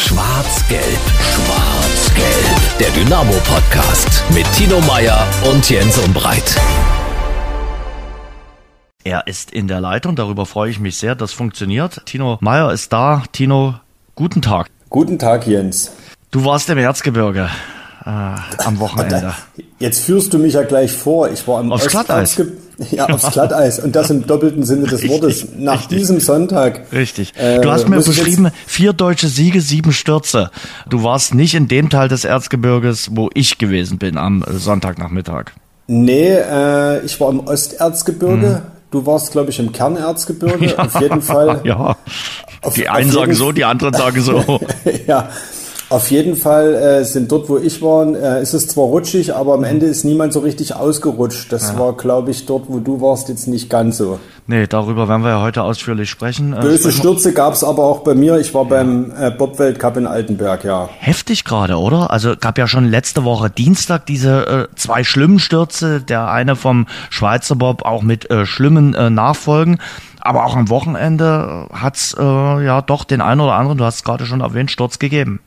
Schwarz-Gelb, Schwarz-Gelb. Der Dynamo-Podcast mit Tino Meyer und Jens Umbreit. Er ist in der Leitung, darüber freue ich mich sehr, das funktioniert. Tino Meyer ist da. Tino, guten Tag. Guten Tag, Jens. Du warst im Erzgebirge äh, am Wochenende. Jetzt führst du mich ja gleich vor. Ich war am Aufs Glatteis. Ja, aufs Glatteis. Und das im doppelten Sinne des Richtig, Wortes. Nach richtig. diesem Sonntag. Richtig. Äh, du hast mir beschrieben, vier deutsche Siege, sieben Stürze. Du warst nicht in dem Teil des Erzgebirges, wo ich gewesen bin am Sonntagnachmittag. Nee, äh, ich war im Osterzgebirge. Du warst, glaube ich, im Kernerzgebirge. Auf jeden Fall. Ja. Auf- die einen sagen so, die anderen sagen so. ja. Auf jeden Fall äh, sind dort, wo ich war, äh, ist es zwar rutschig, aber am Ende ist niemand so richtig ausgerutscht. Das war, glaube ich, dort, wo du warst, jetzt nicht ganz so. nee, darüber werden wir ja heute ausführlich sprechen. Äh, Böse Stürze gab es aber auch bei mir. Ich war beim äh, Bob-Weltcup in Altenberg, ja. Heftig gerade, oder? Also gab ja schon letzte Woche Dienstag diese äh, zwei schlimmen Stürze, der eine vom Schweizer Bob auch mit äh, schlimmen äh, Nachfolgen. Aber auch am Wochenende hat's äh, ja doch den einen oder anderen, du hast es gerade schon erwähnt, Sturz gegeben.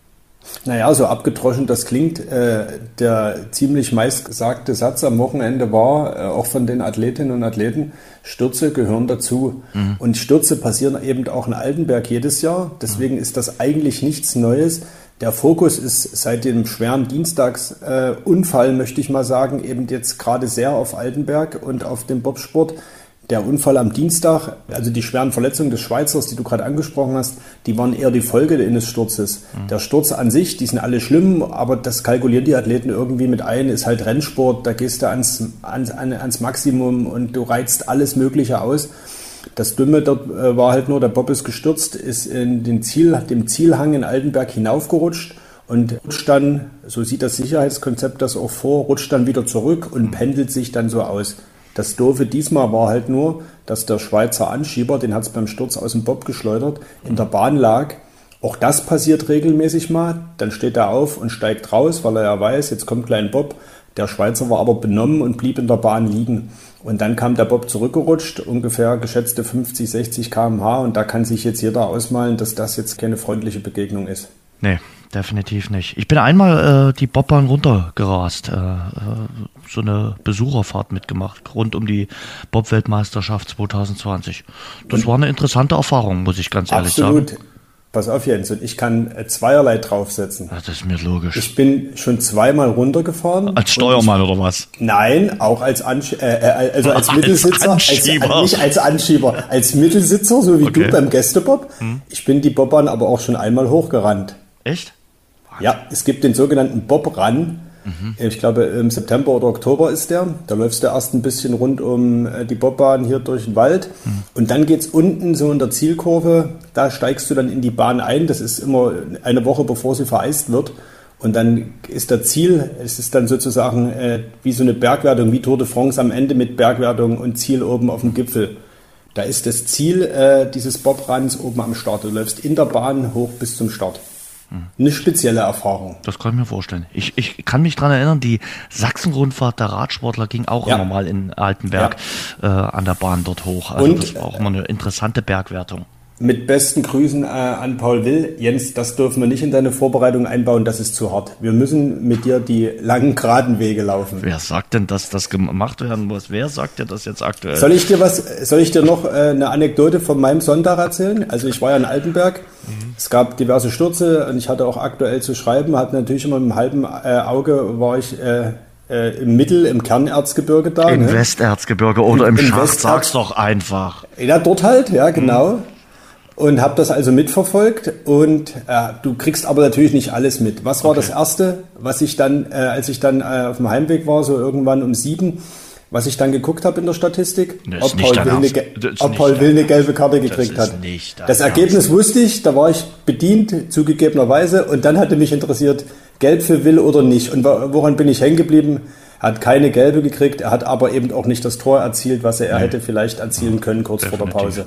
Naja, so abgedroschen das klingt, äh, der ziemlich meistgesagte Satz am Wochenende war, äh, auch von den Athletinnen und Athleten, Stürze gehören dazu. Und Stürze passieren eben auch in Altenberg jedes Jahr. Deswegen ist das eigentlich nichts Neues. Der Fokus ist seit dem schweren Dienstagsunfall, äh, möchte ich mal sagen, eben jetzt gerade sehr auf Altenberg und auf dem Bobsport. Der Unfall am Dienstag, also die schweren Verletzungen des Schweizers, die du gerade angesprochen hast, die waren eher die Folge eines Sturzes. Der Sturz an sich, die sind alle schlimm, aber das kalkulieren die Athleten irgendwie mit ein, ist halt Rennsport, da gehst du ans, ans, an- ans Maximum und du reizt alles Mögliche aus. Das Dumme dort äh, war halt nur, der Bob ist gestürzt, ist in den Ziel, dem Zielhang in Altenberg hinaufgerutscht und rutscht dann, so sieht das Sicherheitskonzept das auch vor, rutscht dann wieder zurück und pendelt sich dann so aus. Das Doofe diesmal war halt nur, dass der Schweizer Anschieber, den hat es beim Sturz aus dem Bob geschleudert, in der Bahn lag. Auch das passiert regelmäßig mal. Dann steht er auf und steigt raus, weil er ja weiß, jetzt kommt gleich ein Bob. Der Schweizer war aber benommen und blieb in der Bahn liegen. Und dann kam der Bob zurückgerutscht, ungefähr geschätzte 50, 60 km/h. Und da kann sich jetzt jeder ausmalen, dass das jetzt keine freundliche Begegnung ist. Nee, definitiv nicht. Ich bin einmal äh, die Bobbahn runtergerast, äh, äh, so eine Besucherfahrt mitgemacht, rund um die Bob-Weltmeisterschaft 2020. Das war eine interessante Erfahrung, muss ich ganz ehrlich Absolut. sagen. Pass auf, Jens, und ich kann äh, zweierlei draufsetzen. Ja, das ist mir logisch. Ich bin schon zweimal runtergefahren. Als Steuermann oder was? Nein, auch als, Ansch äh, äh, also als, Als Mittelsitzer, Anschieber. Als, nicht als Anschieber, als Mittelsitzer, so wie Okay. Hm. du beim Gästebob. Ich bin die Bobbahn aber auch schon einmal hochgerannt. Echt? Ja, es gibt den sogenannten Bob-Run. Mhm. Ich glaube, im September oder Oktober ist der. Da läufst du erst ein bisschen rund um äh, die Bobbahn hier durch den Wald. Mhm. Und dann geht's unten so in der Zielkurve. Da steigst du dann in die Bahn ein. Das ist immer eine Woche, bevor sie vereist wird. Und dann ist der Ziel, es ist dann sozusagen äh, wie so eine Bergwertung, wie Tour de France am Ende mit Bergwertung und Ziel oben auf dem Gipfel. Da ist das Ziel äh, dieses Bobruns oben am Start. Du läufst in der Bahn hoch bis zum Start. Eine spezielle Erfahrung. Das kann ich mir vorstellen. Ich, ich kann mich dran erinnern, die Sachsen-Rundfahrt der Radsportler ging auch Ja. immer mal in Altenberg äh, an der Bahn dort hoch. Also Und, das war auch immer eine interessante Bergwertung. Mit besten Grüßen äh, an Paul Will. Jens, das dürfen wir nicht in deine Vorbereitung einbauen, das ist zu hart. Wir müssen mit dir die langen, geraden Wege laufen. Wer sagt denn, dass das gemacht werden muss? Wer sagt dir das jetzt aktuell? Soll ich dir was, soll ich dir noch äh, eine Anekdote von meinem Sonntag erzählen? Also ich war ja in Altenberg, es gab diverse Stürze und ich hatte auch aktuell zu schreiben, hatte natürlich immer mit einem halben äh, Auge war ich äh, äh, im Mittel, im Kernerzgebirge da. Im ne? Westerzgebirge oder im, Im Schacht, Westerz- sag's doch einfach. Ja, dort halt, ja, genau. Und habe das also mitverfolgt und äh, du kriegst aber natürlich nicht alles mit. Was war Okay. das Erste, was ich dann, äh, als ich dann äh, auf dem Heimweg war, so irgendwann um sieben, was ich dann geguckt habe in der Statistik, Das ob Paul, Will eine, ob Paul Will eine gelbe Karte gekriegt hat. Das Ergebnis wusste ich, da war ich bedient, zugegebenerweise, und dann hatte mich interessiert, gelb für Will oder nicht. Und wo- woran bin ich hängen geblieben? Er hat keine gelbe gekriegt, er hat aber eben auch nicht das Tor erzielt, was er hätte vielleicht erzielen können kurz vor der Definitiv. Pause.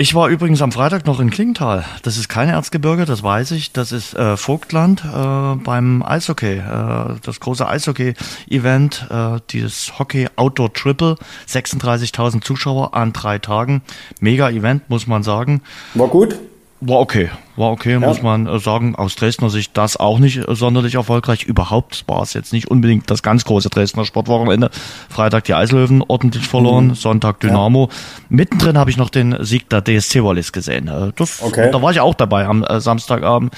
Ich war übrigens am Freitag noch in Klingenthal. Das ist kein Erzgebirge, das weiß ich. Das ist äh, Vogtland äh, beim Eishockey. Äh, das große Eishockey-Event, äh, dieses Hockey Outdoor Triple. 36.000 Zuschauer an drei Tagen. Mega Event, muss man sagen. War gut? War okay, war okay, ja. muss man äh, sagen. Aus Dresdner Sicht das auch nicht äh, sonderlich erfolgreich. Überhaupt war es jetzt nicht unbedingt das ganz große Dresdner Sportwochenende. Freitag die Eislöwen ordentlich verloren, mhm. Sonntag Dynamo. Ja. Mittendrin habe ich noch den Sieg der DSC Wallis gesehen. Äh, das, okay. Da war ich auch dabei am Samstagabend.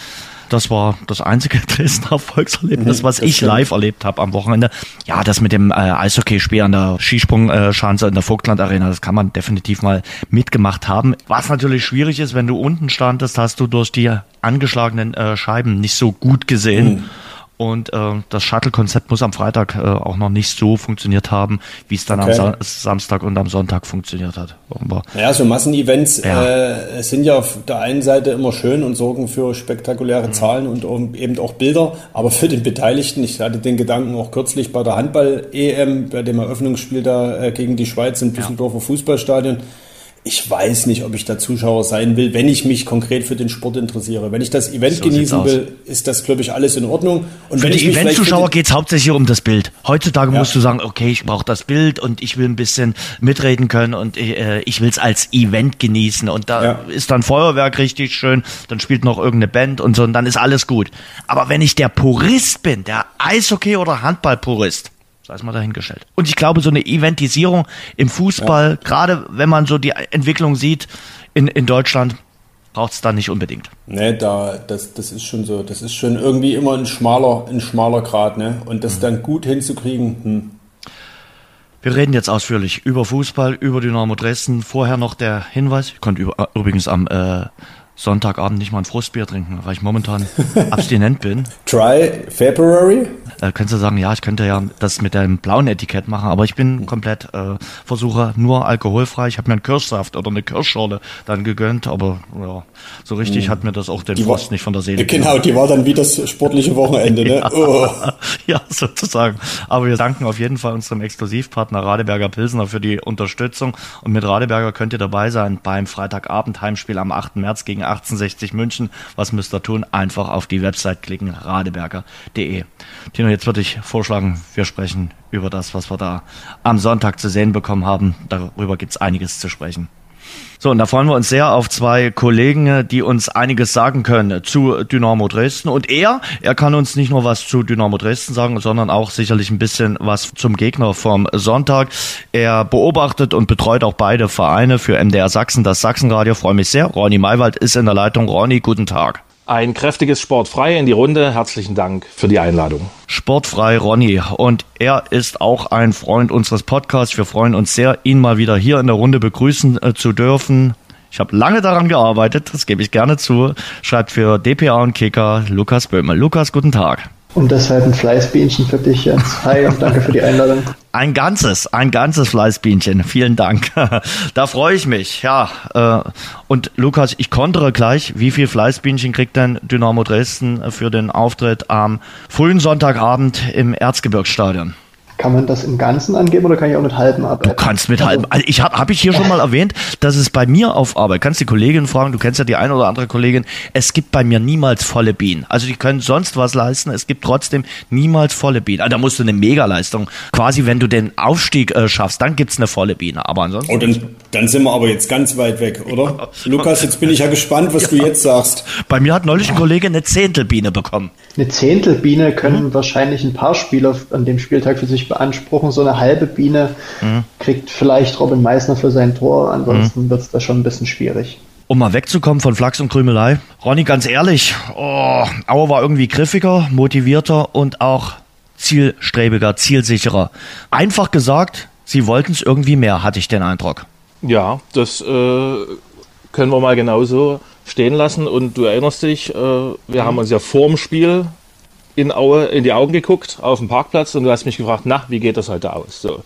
Das war das einzige Dresdner Erfolgserlebnis, mhm, was ich live erlebt habe am Wochenende. Ja, das mit dem äh, Eishockeyspiel an der Skisprungschanze in der Vogtland Arena, das kann man definitiv mal mitgemacht haben. Was natürlich schwierig ist, wenn du unten standest, hast du durch die angeschlagenen äh, Scheiben nicht so gut gesehen. Mhm. Und äh, das Shuttle-Konzept muss am Freitag äh, auch noch nicht so funktioniert haben, wie es dann okay. am Sa Samstag und am Sonntag funktioniert hat. Offenbar. Ja, so Massenevents ja. äh, sind ja auf der einen Seite immer schön und sorgen für spektakuläre mhm. Zahlen und eben auch Bilder, aber für den Beteiligten, ich hatte den Gedanken auch kürzlich bei der Handball-EM, bei dem Eröffnungsspiel da äh, gegen die Schweiz im Düsseldorfer ja. Fußballstadion, ich weiß nicht, ob ich da Zuschauer sein will, wenn ich mich konkret für den Sport interessiere. Wenn ich das Event so genießen will, ist das, glaube ich, alles in Ordnung. Und für wenn die Event-Zuschauer geht es hauptsächlich um das Bild. Heutzutage ja. musst du sagen, okay, ich brauche das Bild und ich will ein bisschen mitreden können und äh, ich will es als Event genießen. Und da ja. ist dann Feuerwerk richtig schön, dann spielt noch irgendeine Band und so und dann ist alles gut. Aber wenn ich der Purist bin, der Eishockey- oder Handball-Purist, sei es mal dahingestellt. Und ich glaube, so eine Eventisierung im Fußball, ja. gerade wenn man so die Entwicklung sieht in, in Deutschland, braucht es da nicht unbedingt. Ne, da, das, das ist schon so. Das ist schon irgendwie immer ein schmaler, ein schmaler Grad, ne? Und das mhm. dann gut hinzukriegen, hm. Wir reden jetzt ausführlich über Fußball, über Dynamo Dresden. Vorher noch der Hinweis, ich konnte übrigens am äh, Sonntagabend nicht mal ein Frustbier trinken, weil ich momentan abstinent bin. Try February? Äh, könntest du sagen, ja, ich könnte ja das mit dem blauen Etikett machen, aber ich bin komplett äh, versuche nur alkoholfrei. Ich habe mir einen Kirschsaft oder eine Kirschschorle dann gegönnt, aber ja, so richtig hm. hat mir das auch den die Frust war, nicht von der Seele. Genau, die war dann wie das sportliche Wochenende, ne? ja, oh. ja, sozusagen. Aber wir danken auf jeden Fall unserem Exklusivpartner Radeberger Pilsner für die Unterstützung und mit Radeberger könnt ihr dabei sein beim Freitagabend Heimspiel am 8. März gegen 1860 München. Was müsst ihr tun? Einfach auf die Website klicken, radeberger.de. Tino, jetzt würde ich vorschlagen, wir sprechen über das, was wir da am Sonntag zu sehen bekommen haben. Darüber gibt es einiges zu sprechen. So, und da freuen wir uns sehr auf zwei Kollegen, die uns einiges sagen können zu Dynamo Dresden. Und er, er kann uns nicht nur was zu Dynamo Dresden sagen, sondern auch sicherlich ein bisschen was zum Gegner vom Sonntag. Er beobachtet und betreut auch beide Vereine für MDR Sachsen, das Sachsenradio. Freue mich sehr. Ronny Maywald ist in der Leitung. Ronny, guten Tag. Ein kräftiges Sportfrei in die Runde. Herzlichen Dank für die Einladung. Sportfrei Ronny. Und er ist auch ein Freund unseres Podcasts. Wir freuen uns sehr, ihn mal wieder hier in der Runde begrüßen äh, zu dürfen. Ich habe lange daran gearbeitet, das gebe ich gerne zu. Schreibt für DPA und Kicker Lukas Böhme. Lukas, guten Tag. Und deshalb ein Fleißbienchen für dich, Jens. Hi und danke für die Einladung. Ein ganzes, ein ganzes Fleißbienchen. Vielen Dank. da freue ich mich. Ja, äh, und Lukas, ich kontere gleich. Wie viel Fleißbienchen kriegt denn Dynamo Dresden für den Auftritt am frühen Sonntagabend im Erzgebirgsstadion? Kann man das im Ganzen angeben oder kann ich auch mit halben arbeiten? Du kannst mit halben. Also ich habe hab ich hier schon mal erwähnt, dass es bei mir auf Arbeit, kannst die Kollegin fragen, du kennst ja die eine oder andere Kollegin, es gibt bei mir niemals volle Bienen. Also die können sonst was leisten, es gibt trotzdem niemals volle Bienen. Also da musst du eine Megaleistung, quasi wenn du den Aufstieg äh, schaffst, dann gibt's eine volle Biene. Aber ansonsten. Oh, dann, dann sind wir aber jetzt ganz weit weg, oder? Lukas, jetzt bin ich ja gespannt, was ja. du jetzt sagst. Bei mir hat neulich ein Kollege eine Zehntelbiene bekommen. Eine Zehntelbiene können mhm. wahrscheinlich ein paar Spieler an dem Spieltag für sich beanspruchen. So eine halbe Biene mhm. kriegt vielleicht Robin Meissner für sein Tor. Ansonsten mhm. wird es da schon ein bisschen schwierig. Um mal wegzukommen von Flachs und Krümelei. Ronny, ganz ehrlich, oh, Auer war irgendwie griffiger, motivierter und auch zielstrebiger, zielsicherer. Einfach gesagt, sie wollten es irgendwie mehr, hatte ich den Eindruck. Ja, das äh, können wir mal genauso stehen lassen. Und du erinnerst dich, äh, wir haben uns ja vorm Spiel in Aue in die Augen geguckt auf dem Parkplatz und du hast mich gefragt, na, wie geht das heute aus? So.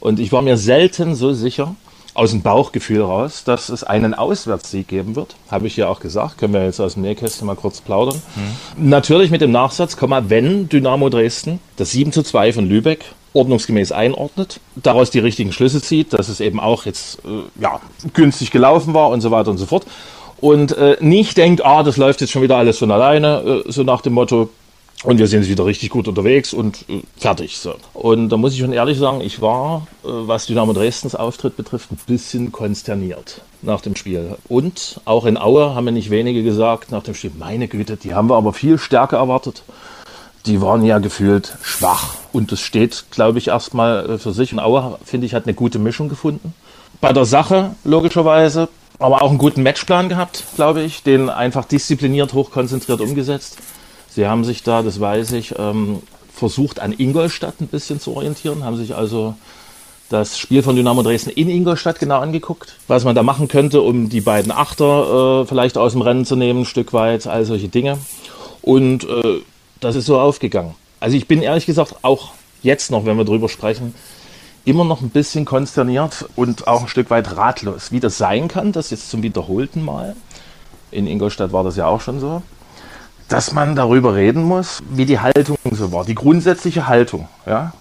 Und ich war mir selten so sicher, aus dem Bauchgefühl raus, dass es einen Auswärtssieg geben wird. Habe ich ja auch gesagt. Können wir jetzt aus dem Nähkästchen mal kurz plaudern. Mhm. Natürlich mit dem Nachsatz, wenn Dynamo Dresden das 7 zu 2 von Lübeck ordnungsgemäß einordnet, daraus die richtigen Schlüsse zieht, dass es eben auch jetzt äh, ja, günstig gelaufen war und so weiter und so fort und äh, nicht denkt, ah, das läuft jetzt schon wieder alles von alleine, äh, so nach dem Motto, und wir sind wieder richtig gut unterwegs und äh, fertig. So. Und da muss ich schon ehrlich sagen, ich war, äh, was Dynamo Dresdens Auftritt betrifft, ein bisschen konsterniert. nach dem Spiel. Und auch in Aue haben mir nicht wenige gesagt nach dem Spiel, meine Güte, die haben wir aber viel stärker erwartet. Die waren ja gefühlt schwach. Und das steht, glaube ich, erstmal äh, für sich. Und Aue, finde ich, hat eine gute Mischung gefunden. Bei der Sache, logischerweise, aber auch einen guten Matchplan gehabt, glaube ich, den einfach diszipliniert, hochkonzentriert umgesetzt. Sie haben sich da, das weiß ich, ähm, versucht an Ingolstadt ein bisschen zu orientieren, haben sich also das Spiel von Dynamo Dresden in Ingolstadt genau angeguckt, was man da machen könnte, um die beiden Achter äh, vielleicht aus dem Rennen zu nehmen, ein Stück weit, all solche Dinge. Und äh, das ist so aufgegangen. Also ich bin ehrlich gesagt auch jetzt noch, wenn wir drüber sprechen, immer noch ein bisschen konsterniert und auch ein Stück weit ratlos, wie das sein kann, das jetzt zum wiederholten Mal, in Ingolstadt war das ja auch schon so, dass man darüber reden muss, wie die Haltung so war, die grundsätzliche Haltung, ja.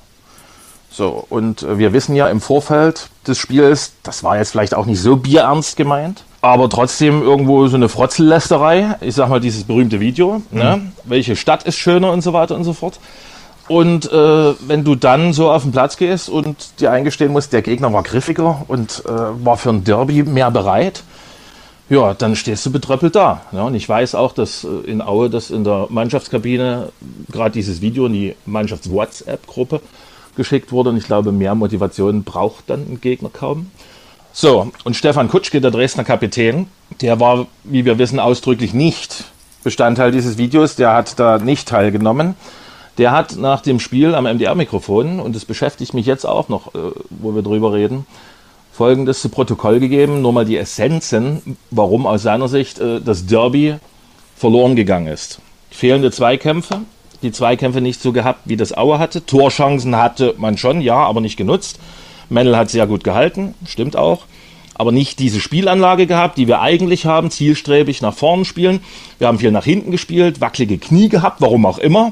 So, und äh, wir wissen ja im Vorfeld des Spiels, das war jetzt vielleicht auch nicht so bierernst gemeint, aber trotzdem irgendwo so eine Frotzellästerei. Ich sag mal, dieses berühmte Video, ne? mhm. ne? welche Stadt ist schöner und so weiter und so fort. Und äh, wenn du dann so auf den Platz gehst und dir eingestehen musst, der Gegner war griffiger und äh, war für ein Derby mehr bereit, ja, dann stehst du betröppelt da. Ja, und ich weiß auch, dass äh, in Aue, dass in der Mannschaftskabine gerade dieses Video in die Mannschafts-WhatsApp-Gruppe geschickt wurde. Und ich glaube, mehr Motivation braucht dann ein Gegner kaum. So, und Stefan Kutschke, der Dresdner Kapitän, der war, wie wir wissen, ausdrücklich nicht Bestandteil dieses Videos. Der hat da nicht teilgenommen. Der hat nach dem Spiel am MDR-Mikrofon, und das beschäftigt mich jetzt auch noch, äh, wo wir drüber reden, Folgendes zu Protokoll gegeben, nur mal die Essenzen, warum aus seiner Sicht äh, das Derby verloren gegangen ist. Fehlende Zweikämpfe, die Zweikämpfe nicht so gehabt, wie das Aue hatte. Torchancen hatte man schon, ja, aber nicht genutzt. Mendel hat sehr gut gehalten, stimmt auch. Aber nicht diese Spielanlage gehabt, die wir eigentlich haben, zielstrebig nach vorne spielen. Wir haben viel nach hinten gespielt, wackelige Knie gehabt, warum auch immer.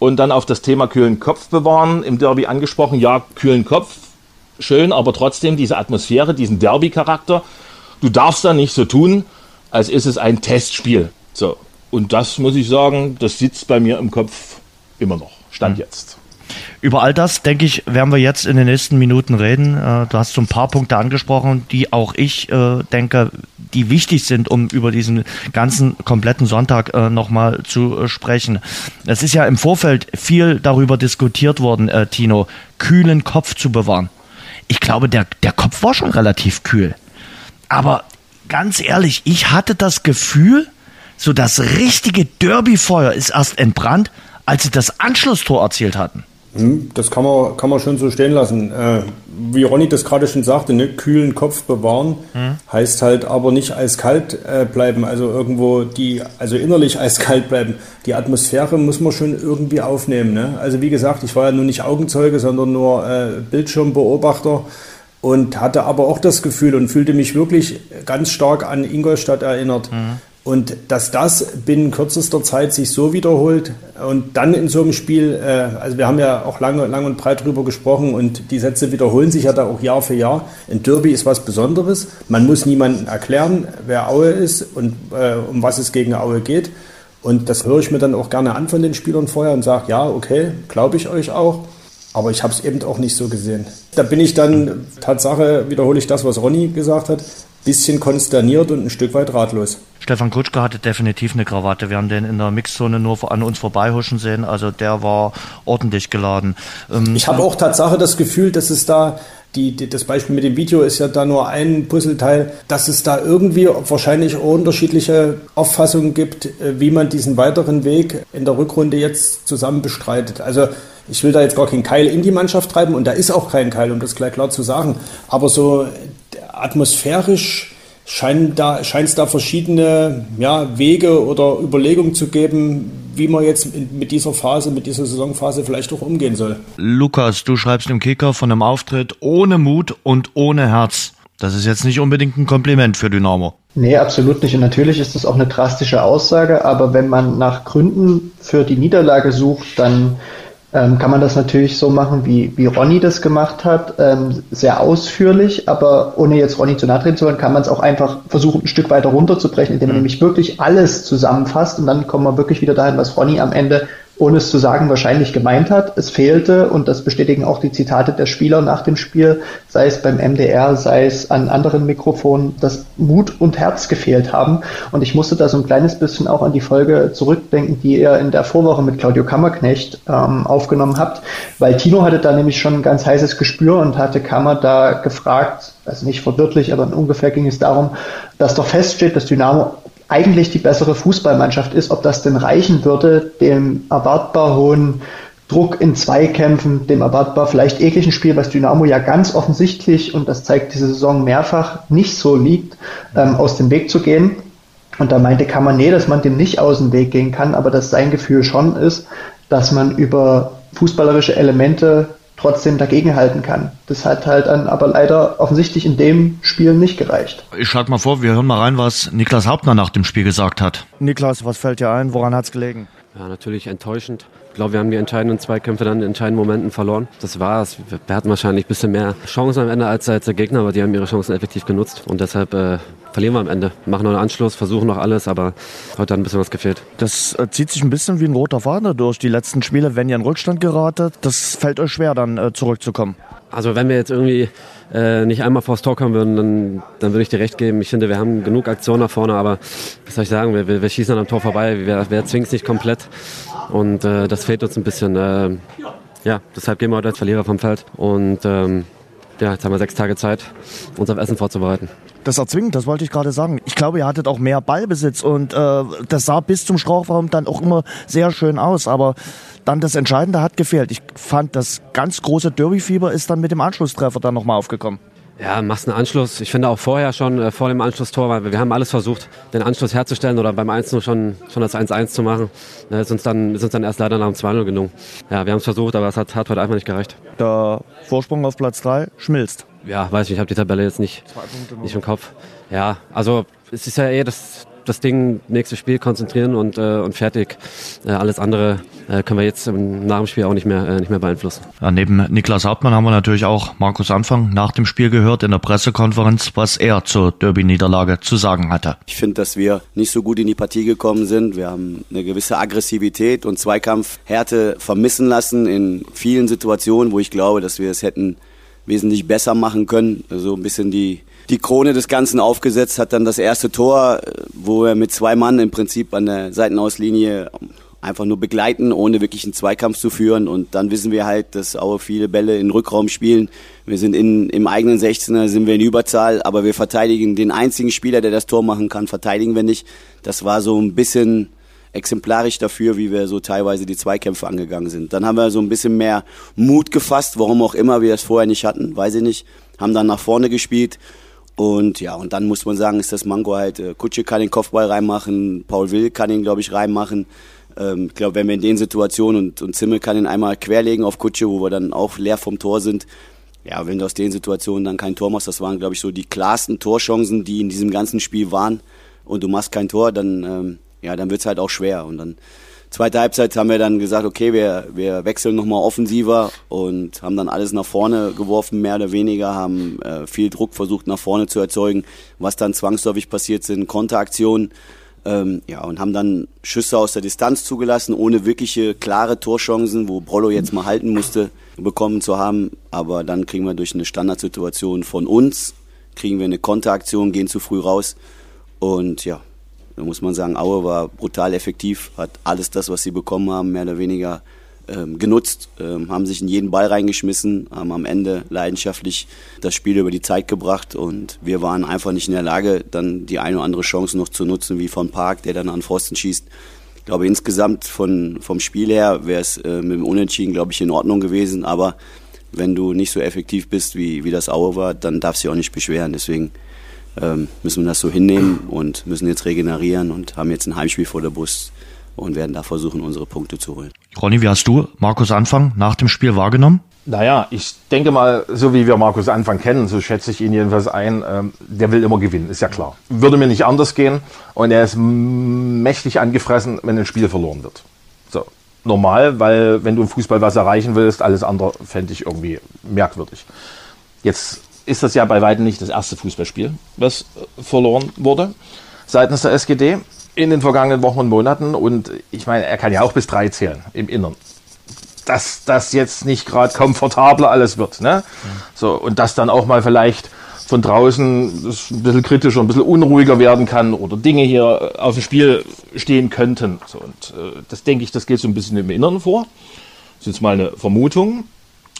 Und dann auf das Thema kühlen Kopf bewahren, im Derby angesprochen, ja, kühlen Kopf, schön, aber trotzdem diese Atmosphäre, diesen Derby-Charakter. Du darfst da nicht so tun, als ist es ein Testspiel. So. Und das muss ich sagen, das sitzt bei mir im Kopf immer noch. Stand mhm. jetzt. Über all das, denke ich, werden wir jetzt in den nächsten Minuten reden. Äh, du hast so ein paar Punkte angesprochen, die auch ich äh, denke, die wichtig sind, um über diesen ganzen kompletten Sonntag äh, nochmal zu sprechen. Es ist ja im Vorfeld viel darüber diskutiert worden, Tino, kühlen Kopf zu bewahren. Ich glaube, der, der Kopf war schon relativ kühl. Aber ganz ehrlich, ich hatte das Gefühl, so das richtige Derbyfeuer ist erst entbrannt, als sie das Anschlusstor erzielt hatten. Hm, das kann man, kann man schon so stehen lassen. Äh, wie Ronny das gerade schon sagte, ne, kühlen Kopf bewahren, mhm. heißt halt aber nicht eiskalt äh, bleiben, also irgendwo die, also innerlich eiskalt bleiben. Die Atmosphäre muss man schon irgendwie aufnehmen. Ne? Also wie gesagt, ich war ja nun nicht Augenzeuge, sondern nur äh, Bildschirmbeobachter und hatte aber auch das Gefühl und fühlte mich wirklich ganz stark an Ingolstadt erinnert. Mhm. Und dass das binnen kürzester Zeit sich so wiederholt und dann in so einem Spiel, äh, also wir haben ja auch lange, lang und breit drüber gesprochen und die Sätze wiederholen sich ja da auch Jahr für Jahr. Ein Derby ist was Besonderes. Man muss niemandem erklären, wer Aue ist und äh, um was es gegen Aue geht. Und das höre ich mir dann auch gerne an von den Spielern vorher und sage, ja, okay, glaube ich euch auch. Aber ich habe es eben auch nicht so gesehen. Da bin ich dann, Tatsache, wiederhole ich das, was Ronny gesagt hat, bisschen konsterniert und ein Stück weit ratlos. Stefan Kutschke hatte definitiv eine Krawatte. Wir haben den in der Mixzone nur an uns vorbeihuschen sehen. Also der war ordentlich geladen. Ähm, ich habe auch Tatsache das Gefühl, dass es da die, die, das Beispiel mit dem Video ist ja da nur ein Puzzleteil, dass es da irgendwie wahrscheinlich unterschiedliche Auffassungen gibt, äh, wie man diesen weiteren Weg in der Rückrunde jetzt zusammen bestreitet. Also ich will da jetzt gar keinen Keil in die Mannschaft treiben und da ist auch kein Keil, um das gleich klar zu sagen. Aber so atmosphärisch da, scheint es da verschiedene ja, Wege oder Überlegungen zu geben, wie man jetzt mit dieser Phase, mit dieser Saisonphase vielleicht auch umgehen soll. Lukas, du schreibst im Kicker von einem Auftritt ohne Mut und ohne Herz. Das ist jetzt nicht unbedingt ein Kompliment für Dynamo. Nee, absolut nicht. Und natürlich ist das auch eine drastische Aussage, aber wenn man nach Gründen für die Niederlage sucht, dann ähm, kann man das natürlich so machen, wie, wie Ronny das gemacht hat, ähm, sehr ausführlich, aber ohne jetzt Ronny zu nahe treten zu wollen, kann man es auch einfach versuchen, ein Stück weiter runterzubrechen, indem man mhm. nämlich wirklich alles zusammenfasst und dann kommen wir wirklich wieder dahin, was Ronny am Ende ohne es zu sagen, wahrscheinlich gemeint hat. Es fehlte, und das bestätigen auch die Zitate der Spieler nach dem Spiel, sei es beim MDR, sei es an anderen Mikrofonen, dass Mut und Herz gefehlt haben. Und ich musste da so ein kleines bisschen auch an die Folge zurückdenken, die ihr in der Vorwoche mit Claudio Kammerknecht ähm, aufgenommen habt, weil Tino hatte da nämlich schon ein ganz heißes Gespür und hatte Kammer da gefragt, also nicht verwirklich, aber ungefähr ging es darum, dass doch feststeht, dass Dynamo eigentlich die bessere Fußballmannschaft ist, ob das denn reichen würde, dem erwartbar hohen Druck in Zweikämpfen, dem erwartbar vielleicht ekligen Spiel, was Dynamo ja ganz offensichtlich, und das zeigt diese Saison mehrfach, nicht so liegt, ähm, aus dem Weg zu gehen. Und da meinte nee, dass man dem nicht aus dem Weg gehen kann, aber dass sein Gefühl schon ist, dass man über fußballerische Elemente trotzdem dagegenhalten kann. Das hat halt dann aber leider offensichtlich in dem Spiel nicht gereicht. Ich schlage mal vor, wir hören mal rein, was Niklas Hauptner nach dem Spiel gesagt hat. Niklas, was fällt dir ein? Woran hat es gelegen? Ja, natürlich enttäuschend. Ich glaube, wir haben die entscheidenden Zweikämpfe dann in entscheidenden Momenten verloren. Das war's. Wir hatten wahrscheinlich ein bisschen mehr Chancen am Ende als, als der Gegner, aber die haben ihre Chancen effektiv genutzt. Und deshalb äh, verlieren wir am Ende. Machen noch einen Anschluss, versuchen noch alles, aber heute hat ein bisschen was gefehlt. Das äh, zieht sich ein bisschen wie ein roter Faden durch die letzten Spiele, wenn ihr in Rückstand geratet. Das fällt euch schwer, dann äh, zurückzukommen. Also wenn wir jetzt irgendwie äh, nicht einmal vors Tor kommen würden, dann, dann würde ich dir recht geben. Ich finde, wir haben genug Aktionen nach vorne, aber was soll ich sagen, wir, wir, wir schießen am Tor vorbei, wir, wir zwingen es nicht komplett und äh, das fehlt uns ein bisschen. Äh, ja, deshalb gehen wir heute als Verlierer vom Feld und ähm, ja, jetzt haben wir sechs Tage Zeit, uns auf Essen vorzubereiten. Das erzwingt, das wollte ich gerade sagen. Ich glaube, ihr hattet auch mehr Ballbesitz und äh, das sah bis zum Strafraum dann auch immer sehr schön aus. Aber dann das Entscheidende hat gefehlt. Ich fand, das ganz große Derby-Fieber ist dann mit dem Anschlusstreffer dann nochmal aufgekommen. Ja, machst einen Anschluss. Ich finde auch vorher schon, äh, vor dem Anschlusstor, weil wir haben alles versucht, den Anschluss herzustellen oder beim 1-0 schon, schon das 1-1 zu machen. Ne, ist, uns dann, ist uns dann erst leider nach dem 2-0 gelungen. Ja, wir haben es versucht, aber es hat, hat heute einfach nicht gereicht. Der Vorsprung auf Platz 3 schmilzt. Ja, weiß ich, ich habe die Tabelle jetzt nicht, nicht im Kopf. Ja, also es ist ja eh das, das Ding, nächstes Spiel konzentrieren und, äh, und fertig. Äh, alles andere äh, können wir jetzt im, nach dem Spiel auch nicht mehr, äh, nicht mehr beeinflussen. Ja, neben Niklas Hauptmann haben wir natürlich auch Markus Anfang nach dem Spiel gehört in der Pressekonferenz, was er zur Derby-Niederlage zu sagen hatte. Ich finde, dass wir nicht so gut in die Partie gekommen sind. Wir haben eine gewisse Aggressivität und Zweikampfhärte vermissen lassen in vielen Situationen, wo ich glaube, dass wir es hätten wesentlich besser machen können. So also ein bisschen die, die Krone des Ganzen aufgesetzt hat dann das erste Tor, wo er mit zwei Mann im Prinzip an der Seitenauslinie einfach nur begleiten, ohne wirklich einen Zweikampf zu führen. Und dann wissen wir halt, dass auch viele Bälle in Rückraum spielen. Wir sind in, im eigenen 16er, sind wir in Überzahl, aber wir verteidigen den einzigen Spieler, der das Tor machen kann, verteidigen wir nicht. Das war so ein bisschen exemplarisch dafür, wie wir so teilweise die Zweikämpfe angegangen sind. Dann haben wir so ein bisschen mehr Mut gefasst, warum auch immer wir es vorher nicht hatten, weiß ich nicht. Haben dann nach vorne gespielt und ja, und dann muss man sagen, ist das Mango halt, äh, Kutsche kann den Kopfball reinmachen, Paul Will kann ihn, glaube ich, reinmachen. Ähm, ich glaube, wenn wir in den Situationen und, und Zimmel kann ihn einmal querlegen auf Kutsche, wo wir dann auch leer vom Tor sind, ja, wenn du aus den Situationen dann kein Tor machst, das waren, glaube ich, so die klarsten Torchancen, die in diesem ganzen Spiel waren, und du machst kein Tor, dann ähm, ja, dann wird's halt auch schwer. Und dann zweite Halbzeit haben wir dann gesagt, okay, wir, wir wechseln nochmal offensiver und haben dann alles nach vorne geworfen, mehr oder weniger, haben äh, viel Druck versucht nach vorne zu erzeugen, was dann zwangsläufig passiert sind, Konteraktionen. Ähm, ja, und haben dann Schüsse aus der Distanz zugelassen, ohne wirkliche klare Torchancen, wo Brollo jetzt mal halten musste, bekommen zu haben. Aber dann kriegen wir durch eine Standardsituation von uns, kriegen wir eine Konteraktion, gehen zu früh raus. Und ja, da muss man sagen, Aue war brutal effektiv, hat alles das, was sie bekommen haben, mehr oder weniger ähm, genutzt, ähm, haben sich in jeden Ball reingeschmissen, haben am Ende leidenschaftlich das Spiel über die Zeit gebracht und wir waren einfach nicht in der Lage, dann die eine oder andere Chance noch zu nutzen, wie von Park, der dann an Pfosten schießt. Ich glaube, insgesamt von, vom Spiel her wäre es äh, mit dem Unentschieden, glaube ich, in Ordnung gewesen, aber wenn du nicht so effektiv bist, wie, wie das Aue war, dann darfst du dich auch nicht beschweren. Deswegen ähm, müssen wir das so hinnehmen und müssen jetzt regenerieren und haben jetzt ein Heimspiel vor der Brust und werden da versuchen, unsere Punkte zu holen. Ronny, wie hast du Markus Anfang nach dem Spiel wahrgenommen? Naja, ich denke mal, so wie wir Markus Anfang kennen, so schätze ich ihn jedenfalls ein, ähm, der will immer gewinnen, ist ja klar. Würde mir nicht anders gehen und er ist mächtig angefressen, wenn ein Spiel verloren wird. So, normal, weil wenn du im Fußball was erreichen willst, alles andere fände ich irgendwie merkwürdig. Jetzt ist das ja bei weitem nicht das erste Fußballspiel, was äh, verloren wurde seitens der SGD. in den vergangenen Wochen und Monaten und ich meine, er kann ja auch bis drei zählen im Innern. Dass das jetzt nicht gerade komfortabler alles wird. Ne? So, und dass dann auch mal vielleicht von draußen ein bisschen kritischer, ein bisschen unruhiger werden kann oder Dinge hier auf dem Spiel stehen könnten. So, und äh, das denke ich, das geht so ein bisschen im Inneren vor. Das ist jetzt mal eine Vermutung.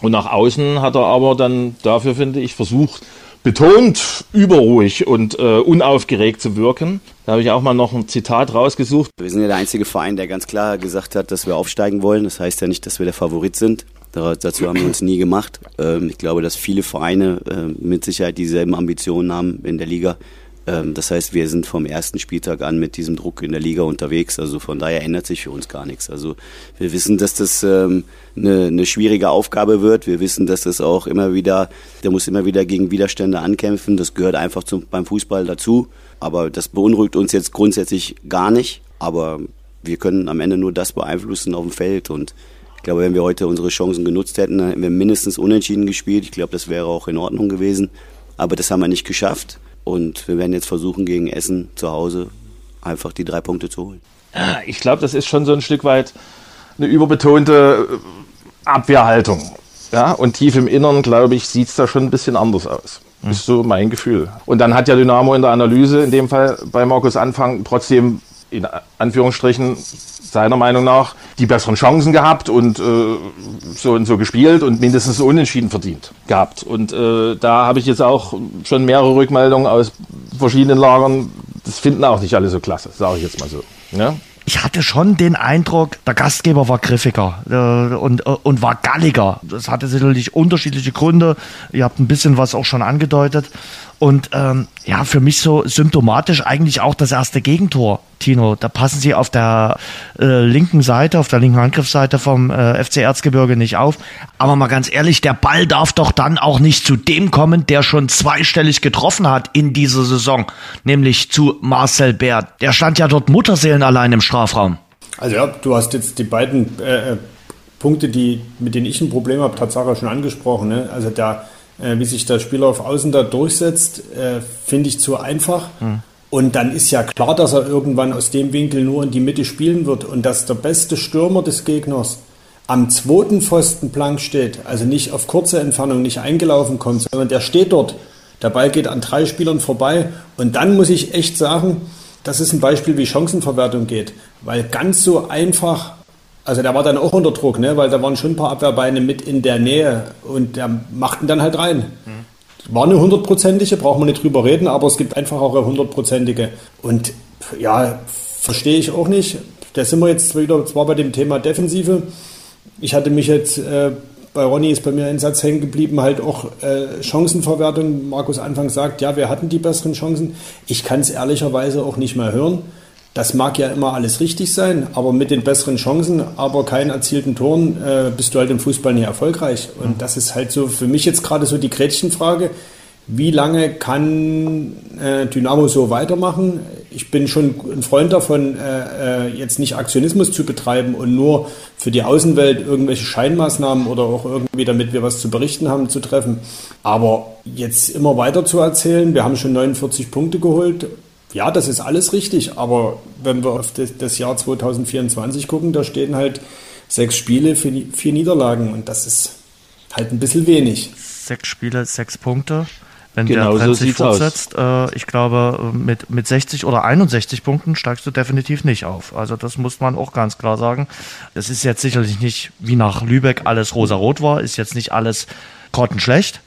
Und nach außen hat er aber dann dafür, finde ich, versucht, betont überruhig und äh, unaufgeregt zu wirken. Da habe ich auch mal noch ein Zitat rausgesucht. Wir sind ja der einzige Verein, der ganz klar gesagt hat, dass wir aufsteigen wollen. Das heißt ja nicht, dass wir der Favorit sind. Dazu haben wir uns nie gemacht. Ähm, ich glaube, dass viele Vereine äh, mit Sicherheit dieselben Ambitionen haben in der Liga. Ähm, das heißt, wir sind vom ersten Spieltag an mit diesem Druck in der Liga unterwegs. Also von daher ändert sich für uns gar nichts. Also wir wissen, dass das ähm, eine, eine schwierige Aufgabe wird. Wir wissen, dass das auch immer wieder, der muss immer wieder gegen Widerstände ankämpfen. Das gehört einfach zum, beim Fußball dazu. Aber das beunruhigt uns jetzt grundsätzlich gar nicht. Aber wir können am Ende nur das beeinflussen auf dem Feld. Und ich glaube, wenn wir heute unsere Chancen genutzt hätten, dann hätten wir mindestens unentschieden gespielt. Ich glaube, das wäre auch in Ordnung gewesen. Aber das haben wir nicht geschafft. Und wir werden jetzt versuchen, gegen Essen zu Hause einfach die drei Punkte zu holen. Ich glaube, das ist schon so ein Stück weit eine überbetonte äh, Abwehrhaltung. Ja, und tief im Innern, glaube ich, sieht es da schon ein bisschen anders aus. Mhm. Ist so mein Gefühl. Und dann hat ja Dynamo in der Analyse, in dem Fall bei Markus Anfang, trotzdem in Anführungsstrichen seiner Meinung nach die besseren Chancen gehabt und äh, so und so gespielt und mindestens unentschieden verdient gehabt. Und äh, da habe ich jetzt auch schon mehrere Rückmeldungen aus verschiedenen Lagern. Das finden auch nicht alle so klasse, sage ich jetzt mal so. Ja? ich hatte schon den Eindruck, der Gastgeber war griffiger äh, und, äh, und war galliger. Das hatte sicherlich unterschiedliche Gründe. Ihr habt ein bisschen was auch schon angedeutet. Und ähm, ja, für mich so symptomatisch eigentlich auch das erste Gegentor, Tino. Da passen sie auf der äh, linken Seite, auf der linken Angriffsseite vom äh, FC Erzgebirge nicht auf. Aber mal ganz ehrlich, der Ball darf doch dann auch nicht zu dem kommen, der schon zweistellig getroffen hat in dieser Saison, nämlich zu Marcel Bär. Der stand ja dort Mutterseelen allein im Strafraum. Also ja, du hast jetzt die beiden äh, äh Punkte, die, mit denen ich ein Problem habe, Tatsache schon angesprochen. Ne? Also der äh, wie sich der Spieler auf Außen da durchsetzt, äh, finde ich zu einfach. Mhm. Und dann ist ja klar, dass er irgendwann aus dem Winkel nur in die Mitte spielen wird und dass der beste Stürmer des Gegners am zweiten Pfosten blank steht, also nicht auf kurze Entfernung, nicht eingelaufen kommt, sondern der steht dort. Der Ball geht an drei Spielern vorbei. Und dann muss ich echt sagen, das ist ein Beispiel, wie Chancenverwertung geht. Weil ganz so einfach also der war dann auch unter Druck, ne? weil da waren schon ein paar Abwehrbeine mit in der Nähe und der machten dann halt rein. Mhm. War eine hundertprozentige, braucht man nicht drüber reden, aber es gibt einfach auch eine hundertprozentige. Und ja, verstehe ich auch nicht. Da sind wir jetzt wieder, zwar bei dem Thema Defensive. Ich hatte mich jetzt, äh, bei Ronny ist bei mir ein Satz hängen geblieben, halt auch äh, Chancenverwertung. Markus Anfang sagt, ja, wir hatten die besseren Chancen. Ich kann es ehrlicherweise auch nicht mehr hören. Das mag ja immer alles richtig sein, aber mit den besseren Chancen, aber keinen erzielten Toren, äh, bist du halt im Fußball nie erfolgreich. Und das ist halt so für mich jetzt gerade so die Gretchenfrage. Wie lange kann äh, Dynamo so weitermachen? Ich bin schon ein Freund davon, äh, äh, jetzt nicht Aktionismus zu betreiben und nur für die Außenwelt irgendwelche Scheinmaßnahmen oder auch irgendwie, damit wir was zu berichten haben, zu treffen. Aber jetzt immer weiter zu erzählen, wir haben schon 49 Punkte geholt, ja, das ist alles richtig, aber wenn wir auf das Jahr 2024 gucken, da stehen halt sechs Spiele, vier Niederlagen und das ist halt ein bisschen wenig. Sechs Spiele, sechs Punkte. Wenn genau der Trend so sich fortsetzt, äh, ich glaube, mit, mit 60 oder 61 Punkten steigst du definitiv nicht auf. Also das muss man auch ganz klar sagen. Es ist jetzt sicherlich nicht wie nach Lübeck alles rosa-rot war, ist jetzt nicht alles grottenschlecht.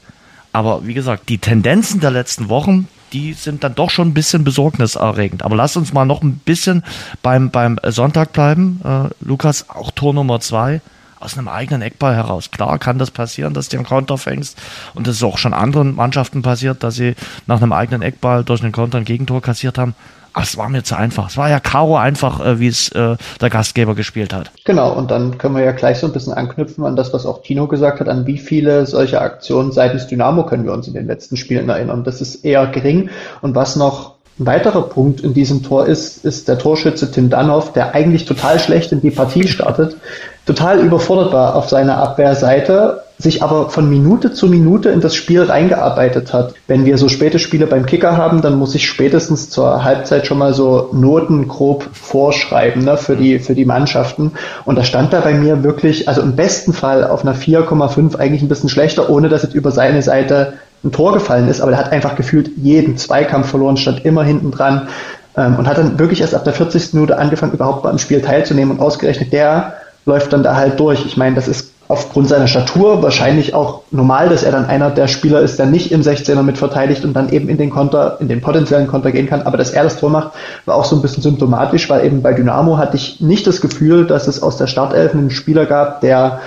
Aber wie gesagt, die Tendenzen der letzten Wochen, die sind dann doch schon ein bisschen besorgniserregend. Aber lass uns mal noch ein bisschen beim, beim Sonntag bleiben. Äh, Lukas, auch Tor Nummer zwei aus einem eigenen Eckball heraus. Klar kann das passieren, dass du einen Konter fängst. Und das ist auch schon anderen Mannschaften passiert, dass sie nach einem eigenen Eckball durch einen Konter ein Gegentor kassiert haben. Aber es war mir zu einfach. Es war ja Karo einfach, äh, wie es äh, der Gastgeber gespielt hat. Genau, und dann können wir ja gleich so ein bisschen anknüpfen an das, was auch Tino gesagt hat, an wie viele solche Aktionen seitens Dynamo können wir uns in den letzten Spielen erinnern. Das ist eher gering. Und was noch ein weiterer Punkt in diesem Tor ist, ist der Torschütze Tim Danhoff, der eigentlich total schlecht in die Partie startet, total überfordert war auf seiner Abwehrseite sich aber von Minute zu Minute in das Spiel reingearbeitet hat. Wenn wir so späte Spiele beim Kicker haben, dann muss ich spätestens zur Halbzeit schon mal so Noten grob vorschreiben ne, für, die, für die Mannschaften. Und da stand da bei mir wirklich, also im besten Fall auf einer 4,5 eigentlich ein bisschen schlechter, ohne dass jetzt über seine Seite ein Tor gefallen ist. Aber er hat einfach gefühlt jeden Zweikampf verloren, stand immer hinten dran ähm, und hat dann wirklich erst ab der 40. Minute angefangen, überhaupt am Spiel teilzunehmen. Und ausgerechnet der läuft dann da halt durch. Ich meine, das ist aufgrund seiner Statur wahrscheinlich auch normal, dass er dann einer der Spieler ist, der nicht im 16er mit verteidigt und dann eben in den Konter, in den potenziellen Konter gehen kann. Aber dass er das Tor macht, war auch so ein bisschen symptomatisch, weil eben bei Dynamo hatte ich nicht das Gefühl, dass es aus der Startelf einen Spieler gab, der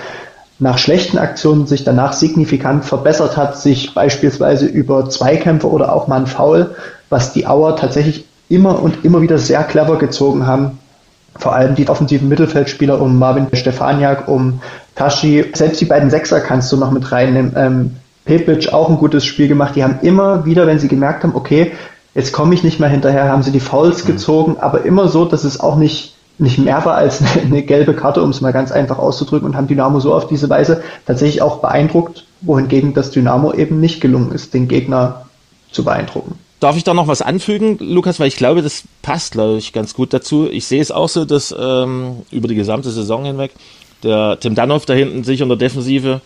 nach schlechten Aktionen sich danach signifikant verbessert hat, sich beispielsweise über Zweikämpfe oder auch mal ein Foul, was die Auer tatsächlich immer und immer wieder sehr clever gezogen haben, vor allem die offensiven Mittelfeldspieler um Marvin Stefaniak, um Tashi, selbst die beiden Sechser kannst du noch mit reinnehmen. Ähm, Pepic auch ein gutes Spiel gemacht. Die haben immer wieder, wenn sie gemerkt haben, okay, jetzt komme ich nicht mehr hinterher, haben sie die Fouls mhm. gezogen, aber immer so, dass es auch nicht, nicht mehr war als eine, eine gelbe Karte, um es mal ganz einfach auszudrücken, und haben Dynamo so auf diese Weise tatsächlich auch beeindruckt, wohingegen das Dynamo eben nicht gelungen ist, den Gegner zu beeindrucken. Darf ich da noch was anfügen, Lukas? Weil ich glaube, das passt, glaube ich, ganz gut dazu. Ich sehe es auch so, dass ähm, über die gesamte Saison hinweg der Tim Danhoff da hinten sich in der Defensive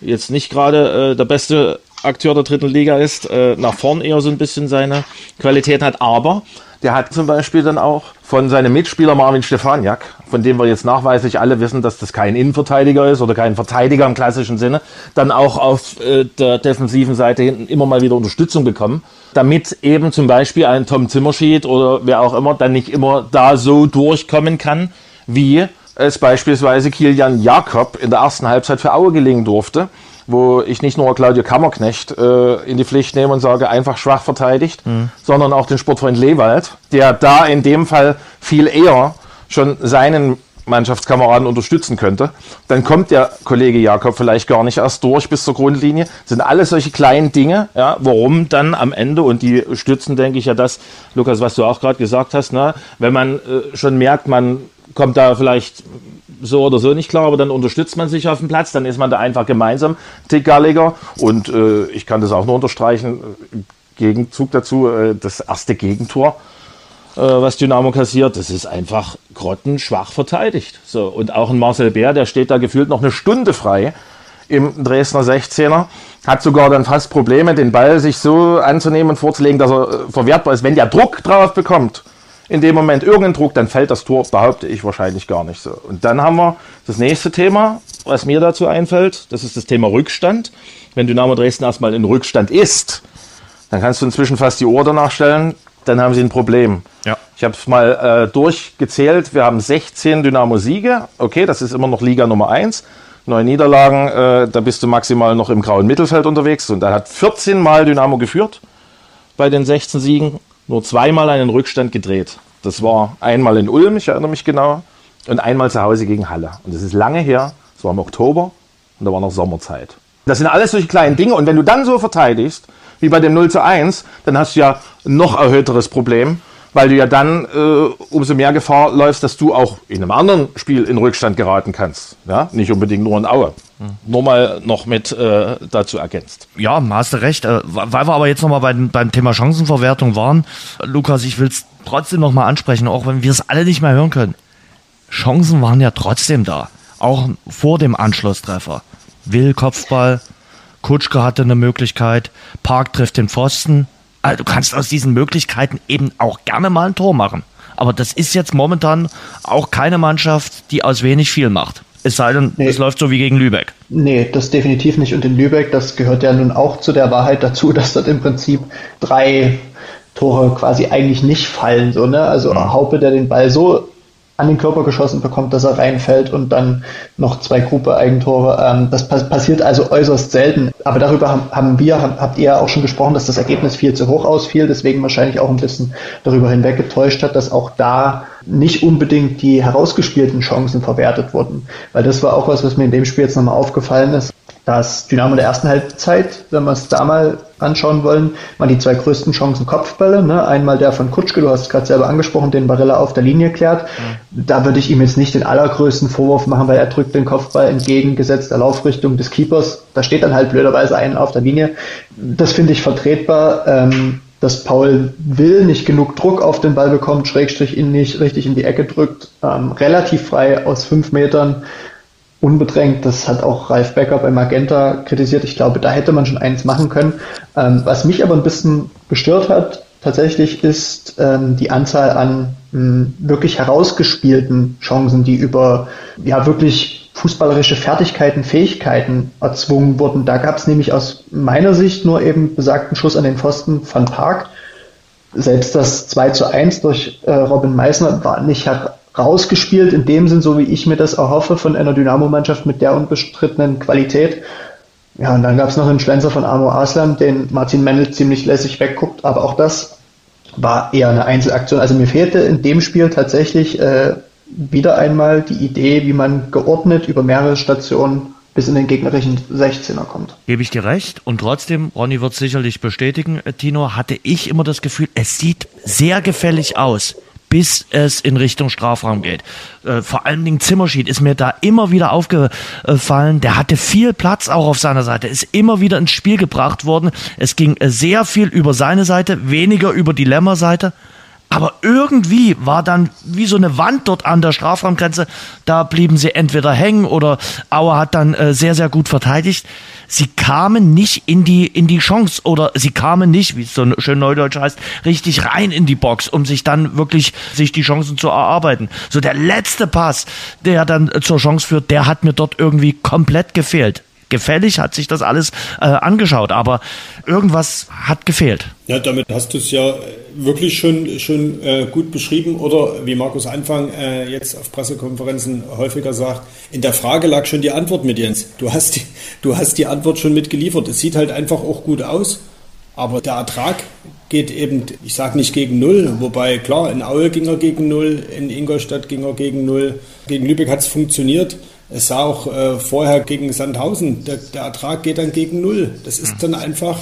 jetzt nicht gerade äh, der beste Akteur der dritten Liga ist, äh, nach vorn eher so ein bisschen seine Qualität hat, aber der hat zum Beispiel dann auch von seinem Mitspieler Marvin Stefaniak, von dem wir jetzt nachweislich alle wissen, dass das kein Innenverteidiger ist oder kein Verteidiger im klassischen Sinne, dann auch auf äh, der defensiven Seite hinten immer mal wieder Unterstützung bekommen, damit eben zum Beispiel ein Tom Zimmerschied oder wer auch immer dann nicht immer da so durchkommen kann, wie es beispielsweise Kilian Jakob in der ersten Halbzeit für Aue gelingen durfte, wo ich nicht nur Claudio Kammerknecht äh, in die Pflicht nehme und sage, einfach schwach verteidigt, mhm. sondern auch den Sportfreund Lewald, der da in dem Fall viel eher schon seinen Mannschaftskameraden unterstützen könnte, dann kommt der Kollege Jakob vielleicht gar nicht erst durch bis zur Grundlinie. Das sind alles solche kleinen Dinge, ja, warum dann am Ende, und die stützen, denke ich, ja das, Lukas, was du auch gerade gesagt hast, ne, wenn man äh, schon merkt, man kommt da vielleicht so oder so nicht klar, aber dann unterstützt man sich auf dem Platz, dann ist man da einfach gemeinsam Tickgalliger und äh, ich kann das auch nur unterstreichen, Gegenzug dazu, äh, das erste Gegentor, äh, was Dynamo kassiert, das ist einfach grottenschwach verteidigt. So, und auch ein Marcel Bär, der steht da gefühlt noch eine Stunde frei im Dresdner 16er, hat sogar dann fast Probleme, den Ball sich so anzunehmen und vorzulegen, dass er äh, verwertbar ist. Wenn der Druck drauf bekommt, in dem Moment irgendeinen Druck, dann fällt das Tor, behaupte ich wahrscheinlich gar nicht so. Und dann haben wir das nächste Thema, was mir dazu einfällt, das ist das Thema Rückstand. Wenn Dynamo Dresden erstmal in Rückstand ist, dann kannst du inzwischen fast die Uhr danach stellen, dann haben sie ein Problem. Ja. Ich habe es mal äh, durchgezählt, wir haben 16 Dynamo-Siege, okay, das ist immer noch Liga Nummer 1. Neun Niederlagen, äh, da bist du maximal noch im grauen Mittelfeld unterwegs. Und da hat 14 Mal Dynamo geführt bei den 16 Siegen nur zweimal einen Rückstand gedreht. Das war einmal in Ulm, ich erinnere mich genau, und einmal zu Hause gegen Halle. Und das ist lange her, das war im Oktober und da war noch Sommerzeit. Das sind alles solche kleinen Dinge und wenn du dann so verteidigst, wie bei dem 0 zu 1, dann hast du ja noch erhöhteres Problem, weil du ja dann äh, umso mehr Gefahr läufst, dass du auch in einem anderen Spiel in Rückstand geraten kannst. Ja? Nicht unbedingt nur in Aue. Mhm. Nur mal noch mit äh, dazu ergänzt. Ja, hast du recht. Äh, weil wir aber jetzt nochmal beim, beim Thema Chancenverwertung waren, Lukas, ich will es trotzdem nochmal ansprechen, auch wenn wir es alle nicht mehr hören können. Chancen waren ja trotzdem da. Auch vor dem Anschlusstreffer. Will Kopfball, Kutschke hatte eine Möglichkeit, Park trifft den Pfosten, also du kannst aus diesen Möglichkeiten eben auch gerne mal ein Tor machen. Aber das ist jetzt momentan auch keine Mannschaft, die aus wenig viel macht. Es sei denn, nee. es läuft so wie gegen Lübeck. Nee, das definitiv nicht. Und in Lübeck, das gehört ja nun auch zu der Wahrheit dazu, dass dort im Prinzip drei Tore quasi eigentlich nicht fallen. So, ne? Also mhm. Haupe, der den Ball so an den Körper geschossen bekommt, dass er reinfällt und dann noch zwei Gruppe-Eigentore. Ähm, das passiert also äußerst selten. Aber darüber haben, wir, habt ihr auch schon gesprochen, dass das Ergebnis viel zu hoch ausfiel, deswegen wahrscheinlich auch ein bisschen darüber hinweggetäuscht hat, dass auch da nicht unbedingt die herausgespielten Chancen verwertet wurden. Weil das war auch was, was mir in dem Spiel jetzt nochmal aufgefallen ist. dass Dynamo der ersten Halbzeit, wenn wir es da mal anschauen wollen, waren die zwei größten Chancen Kopfbälle. Ne? Einmal der von Kutschke, du hast es gerade selber angesprochen, den Barilla auf der Linie klärt. Mhm. Da würde ich ihm jetzt nicht den allergrößten Vorwurf machen, weil er drückt den Kopfball entgegengesetzt der Laufrichtung des Keepers. Da steht dann halt blöderweise einen auf der Linie. Das finde ich vertretbar. Ähm, dass Paul Will nicht genug Druck auf den Ball bekommt, Schrägstrich ihn nicht richtig in die Ecke drückt, ähm, relativ frei aus fünf Metern unbedrängt. Das hat auch Ralf Becker bei Magenta kritisiert. Ich glaube, da hätte man schon eins machen können. Ähm, was mich aber ein bisschen gestört hat, tatsächlich ist ähm, die Anzahl an mh, wirklich herausgespielten Chancen, die über ja wirklich fußballerische Fertigkeiten, Fähigkeiten erzwungen wurden. Da gab es nämlich aus meiner Sicht nur eben besagten Schuss an den Pfosten von Park. Selbst das 2 zu 1 durch äh, Robin Meissner war nicht rausgespielt, in dem Sinn, so wie ich mir das erhoffe von einer Dynamo-Mannschaft mit der unbestrittenen Qualität. Ja, und dann gab es noch einen Schlenzer von Amo Aslan, den Martin Mendel ziemlich lässig wegguckt, aber auch das war eher eine Einzelaktion. Also mir fehlte in dem Spiel tatsächlich äh, wieder einmal die Idee, wie man geordnet über mehrere Stationen bis in den gegnerischen 16er kommt. Gebe ich dir recht. Und trotzdem, Ronny wird sicherlich bestätigen, äh, Tino, hatte ich immer das Gefühl, es sieht sehr gefällig aus bis es in Richtung Strafraum geht. Äh, vor allen Dingen Zimmerschied ist mir da immer wieder aufgefallen. Der hatte viel Platz auch auf seiner Seite, ist immer wieder ins Spiel gebracht worden. Es ging äh, sehr viel über seine Seite, weniger über die Lämmer-Seite. Aber irgendwie war dann wie so eine Wand dort an der Strafraumgrenze. Da blieben sie entweder hängen oder Auer hat dann äh, sehr, sehr gut verteidigt. Sie kamen nicht in die, in die Chance oder sie kamen nicht, wie es so schön neudeutsch heißt, richtig rein in die Box, um sich dann wirklich sich die Chancen zu erarbeiten. So der letzte Pass, der dann zur Chance führt, der hat mir dort irgendwie komplett gefehlt gefällig, hat sich das alles äh, angeschaut, aber irgendwas hat gefehlt. Ja, damit hast du es ja wirklich schon, schon äh, gut beschrieben oder wie Markus Anfang äh, jetzt auf Pressekonferenzen häufiger sagt, in der Frage lag schon die Antwort mit Jens. Du hast die, du hast die Antwort schon mitgeliefert. Es sieht halt einfach auch gut aus, aber der Ertrag geht eben, ich sage nicht gegen Null, wobei klar, in Aue ging er gegen Null, in Ingolstadt ging er gegen Null, gegen Lübeck hat es funktioniert. Es sah auch äh, vorher gegen Sandhausen, der, der, Ertrag geht dann gegen Null. Das ist dann einfach,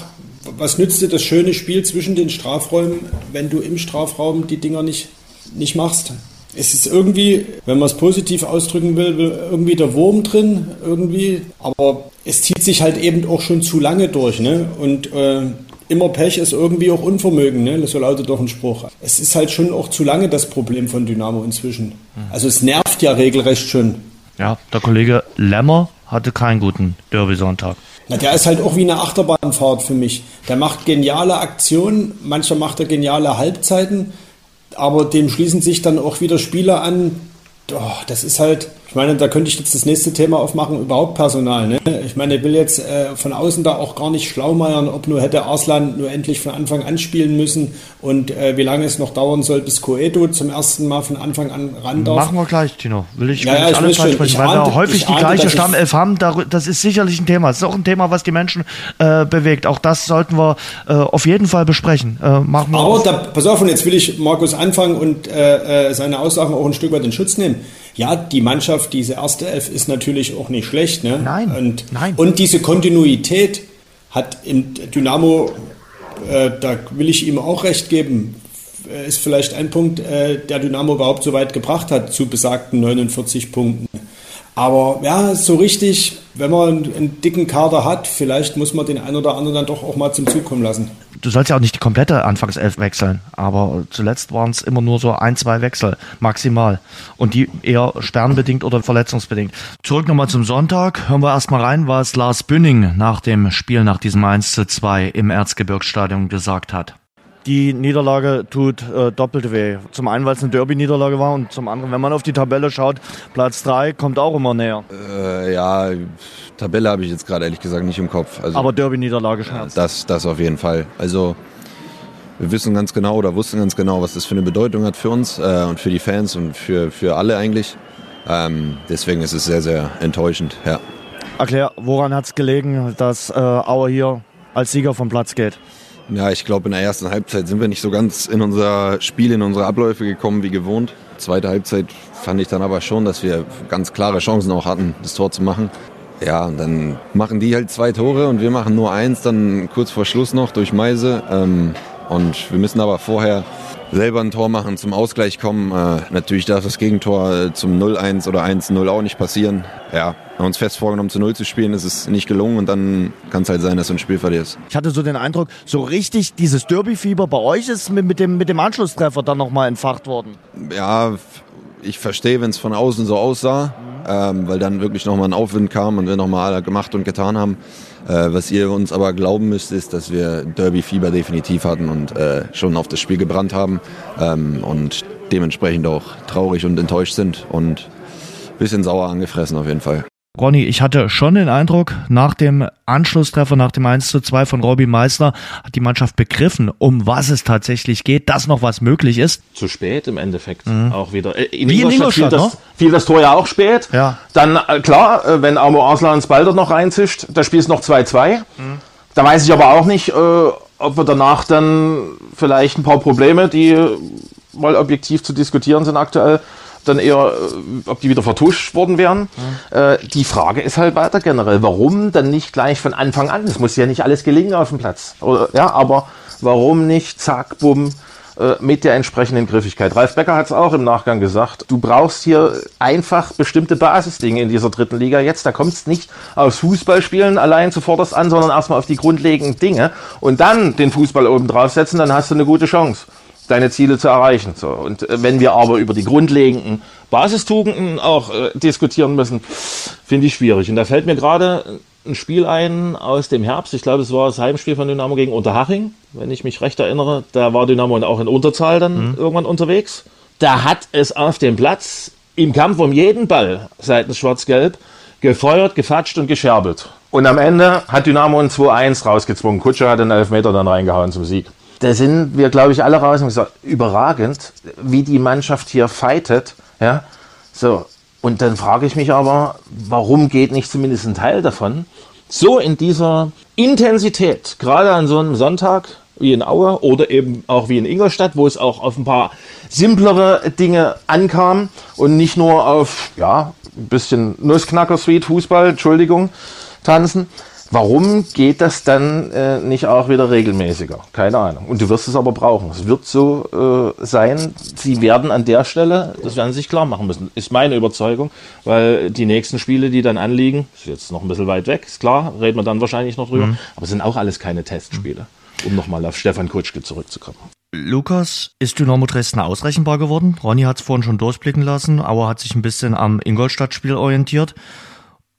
was nützt dir das schöne Spiel zwischen den Strafräumen, wenn du im Strafraum die Dinger nicht, nicht machst? Es ist irgendwie, wenn man es positiv ausdrücken will, irgendwie der Wurm drin, irgendwie. Aber es zieht sich halt eben auch schon zu lange durch. Ne? Und äh, immer Pech ist irgendwie auch Unvermögen, ne? so lautet doch ein Spruch. Es ist halt schon auch zu lange das Problem von Dynamo inzwischen. Also es nervt ja regelrecht schon. Ja, der Kollege Lämmer hatte keinen guten Derby-Sonntag. Na, der ist halt auch wie eine Achterbahnfahrt für mich. Der macht geniale Aktionen, manchmal macht er geniale Halbzeiten, aber dem schließen sich dann auch wieder Spieler an. Oh, das ist halt, ich meine, da könnte ich jetzt das nächste Thema aufmachen, überhaupt Personal. Ne? Ich meine, ich will jetzt äh, von außen da auch gar nicht schlaumeiern, ob nur hätte Arslan nur endlich von Anfang an spielen müssen und äh, wie lange es noch dauern soll, bis Coedo zum ersten Mal von Anfang an ran darf. Machen wir gleich, Tino. Will ich, will ja, ich alle Zeit sprechen, weil ahnte, wir häufig die gleiche Stammelf haben. Das ist sicherlich ein Thema. Das ist auch ein Thema, was die Menschen äh, bewegt. Auch das sollten wir äh, auf jeden Fall besprechen. Äh, machen wir Aber da, pass auf, und jetzt will ich Markus anfangen und äh, seine Aussagen auch ein Stück weit in Schutz nehmen. Ja, die Mannschaft, diese erste Elf ist natürlich auch nicht schlecht. Ne? Nein, und, nein. Und diese Kontinuität hat im Dynamo, äh, da will ich ihm auch recht geben, äh, ist vielleicht ein Punkt, äh, der Dynamo überhaupt so weit gebracht hat, zu besagten 49 Punkten. Aber ja, so richtig, wenn man einen, einen, dicken Kader hat, vielleicht muss man den einen oder anderen dann doch auch mal zum Zug kommen lassen. Du sollst ja auch nicht die komplette Anfangself wechseln, aber zuletzt waren es immer nur so ein, zwei Wechsel maximal. Und die eher sperrenbedingt oder verletzungsbedingt. Zurück nochmal zum Sonntag. Hören wir erstmal rein, was Lars Bünning nach dem Spiel, nach diesem 1 zu 2 im Erzgebirgsstadion gesagt hat die Niederlage tut äh, doppelt weh. Zum einen, weil es eine Derby-Niederlage war und zum anderen, wenn man auf die Tabelle schaut, Platz 3 kommt auch immer näher. Äh, ja, Tabelle habe ich jetzt gerade ehrlich gesagt nicht im Kopf. Also, Aber Derby-Niederlage schmerzt. Ja, das, das auf jeden Fall. Also wir wissen ganz genau oder wussten ganz genau, was das für eine Bedeutung hat für uns äh, und für die Fans und für, für alle eigentlich. Ähm, deswegen ist es sehr, sehr enttäuschend. Ja. Erklär, woran hat es gelegen, dass äh, Auer hier als Sieger vom Platz geht? Ja, ich glaube, in der ersten Halbzeit sind wir nicht so ganz in unser Spiel, in unsere Abläufe gekommen wie gewohnt. Zweite Halbzeit fand ich dann aber schon, dass wir ganz klare Chancen auch hatten, das Tor zu machen. Ja, und dann machen die halt zwei Tore und wir machen nur eins, dann kurz vor Schluss noch durch Meise. Ähm, und wir müssen aber vorher selber ein Tor machen, zum Ausgleich kommen. Äh, natürlich darf das Gegentor äh, zum 0-1 oder 1-0 auch nicht passieren. Ja, haben uns fest vorgenommen, zu 0 zu spielen, ist es nicht gelungen und dann kann es halt sein, dass du ein Spiel verlierst. Ich hatte so den Eindruck, so richtig dieses Derby-Fieber bei euch ist mit, mit, dem, mit dem Anschlusstreffer dann nochmal entfacht worden. Ja, ich verstehe, wenn es von außen so aussah, mhm. ähm, weil dann wirklich nochmal ein Aufwind kam und wir nochmal gemacht und getan haben. Äh, was ihr uns aber glauben müsst, ist, dass wir Derby-Fieber definitiv hatten und äh, schon auf das Spiel gebrannt haben ähm, und dementsprechend auch traurig und enttäuscht sind und bisschen sauer angefressen auf jeden Fall. Ronny, ich hatte schon den Eindruck, nach dem Anschlusstreffer, nach dem 1 zu 2 von Robby Meissner, hat die Mannschaft begriffen, um was es tatsächlich geht, dass noch was möglich ist. Zu spät im Endeffekt mhm. auch wieder. Äh, in Wie Ingolstadt, in Ingolstadt fiel, das, ne? fiel das Tor ja auch spät. Ja. Dann, äh, klar, äh, wenn Amo Arslan Ball dort noch reinzischt, das Spiel ist noch 2-2. Mhm. Da weiß ich aber auch nicht, ob wir danach dann vielleicht ein paar Probleme, die mal objektiv zu diskutieren sind aktuell, dann eher, äh, ob die wieder vertuscht worden wären. Mhm. Äh, die Frage ist halt weiter generell, warum dann nicht gleich von Anfang an? Es muss ja nicht alles gelingen auf dem Platz. Oder, ja, aber warum nicht, zack, bumm, äh, mit der entsprechenden Griffigkeit. Ralf Becker hat es auch im Nachgang gesagt. Du brauchst hier einfach bestimmte Basisdinge in dieser dritten Liga jetzt. Da kommt es nicht aufs Fußballspielen allein zuvorderst an, sondern erstmal auf die grundlegenden Dinge und dann den Fußball oben draufsetzen, dann hast du eine gute Chance deine Ziele zu erreichen. So. Und äh, wenn wir aber über die grundlegenden Basistugenden auch äh, diskutieren müssen, finde ich schwierig. Und da fällt mir gerade ein Spiel ein aus dem Herbst. Ich glaube, es war das Heimspiel von Dynamo gegen Unterhaching, wenn ich mich recht erinnere. Da war Dynamo auch in Unterzahl dann mhm. irgendwann unterwegs. Da hat es auf dem Platz im Kampf um jeden Ball seitens Schwarz-Gelb gefeuert, gefatscht und gescherbelt. Und am Ende hat Dynamo ein 2-1 rausgezwungen. Kutscher hat den Elfmeter dann reingehauen zum Sieg. Da sind wir, glaube ich, alle raus und gesagt, überragend, wie die Mannschaft hier fightet. Ja, so. Und dann frage ich mich aber, warum geht nicht zumindest ein Teil davon so in dieser Intensität, gerade an so einem Sonntag wie in Aue oder eben auch wie in Ingolstadt, wo es auch auf ein paar simplere Dinge ankam und nicht nur auf, ja, ein bisschen Nussknacker-Sweet, Fußball, Entschuldigung, tanzen. Warum geht das dann äh, nicht auch wieder regelmäßiger? Keine Ahnung. Und du wirst es aber brauchen. Es wird so äh, sein, sie werden an der Stelle, das werden sie sich klar machen müssen, ist meine Überzeugung, weil die nächsten Spiele, die dann anliegen, ist jetzt noch ein bisschen weit weg, ist klar, reden wir dann wahrscheinlich noch drüber, mhm. aber sind auch alles keine Testspiele, um nochmal auf Stefan Kutschke zurückzukommen. Lukas, ist Dynamo Dresden ausrechenbar geworden? Ronny hat es vorhin schon durchblicken lassen, aber hat sich ein bisschen am Ingolstadt-Spiel orientiert.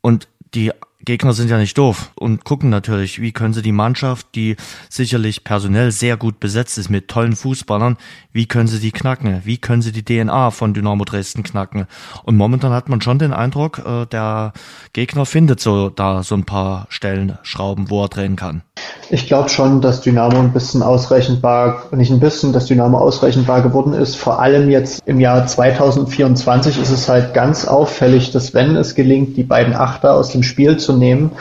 Und die Gegner sind ja nicht doof und gucken natürlich, wie können sie die Mannschaft, die sicherlich personell sehr gut besetzt ist mit tollen Fußballern, wie können sie die knacken? Wie können sie die DNA von Dynamo Dresden knacken? Und momentan hat man schon den Eindruck, äh, der Gegner findet so da so ein paar Stellenschrauben, wo er drehen kann. Ich glaube schon, dass Dynamo ein bisschen ausrechenbar, nicht ein bisschen, dass Dynamo ausrechenbar geworden ist. Vor allem jetzt im Jahr 2024 ist es halt ganz auffällig, dass wenn es gelingt, die beiden Achter aus dem Spiel zu nehmen,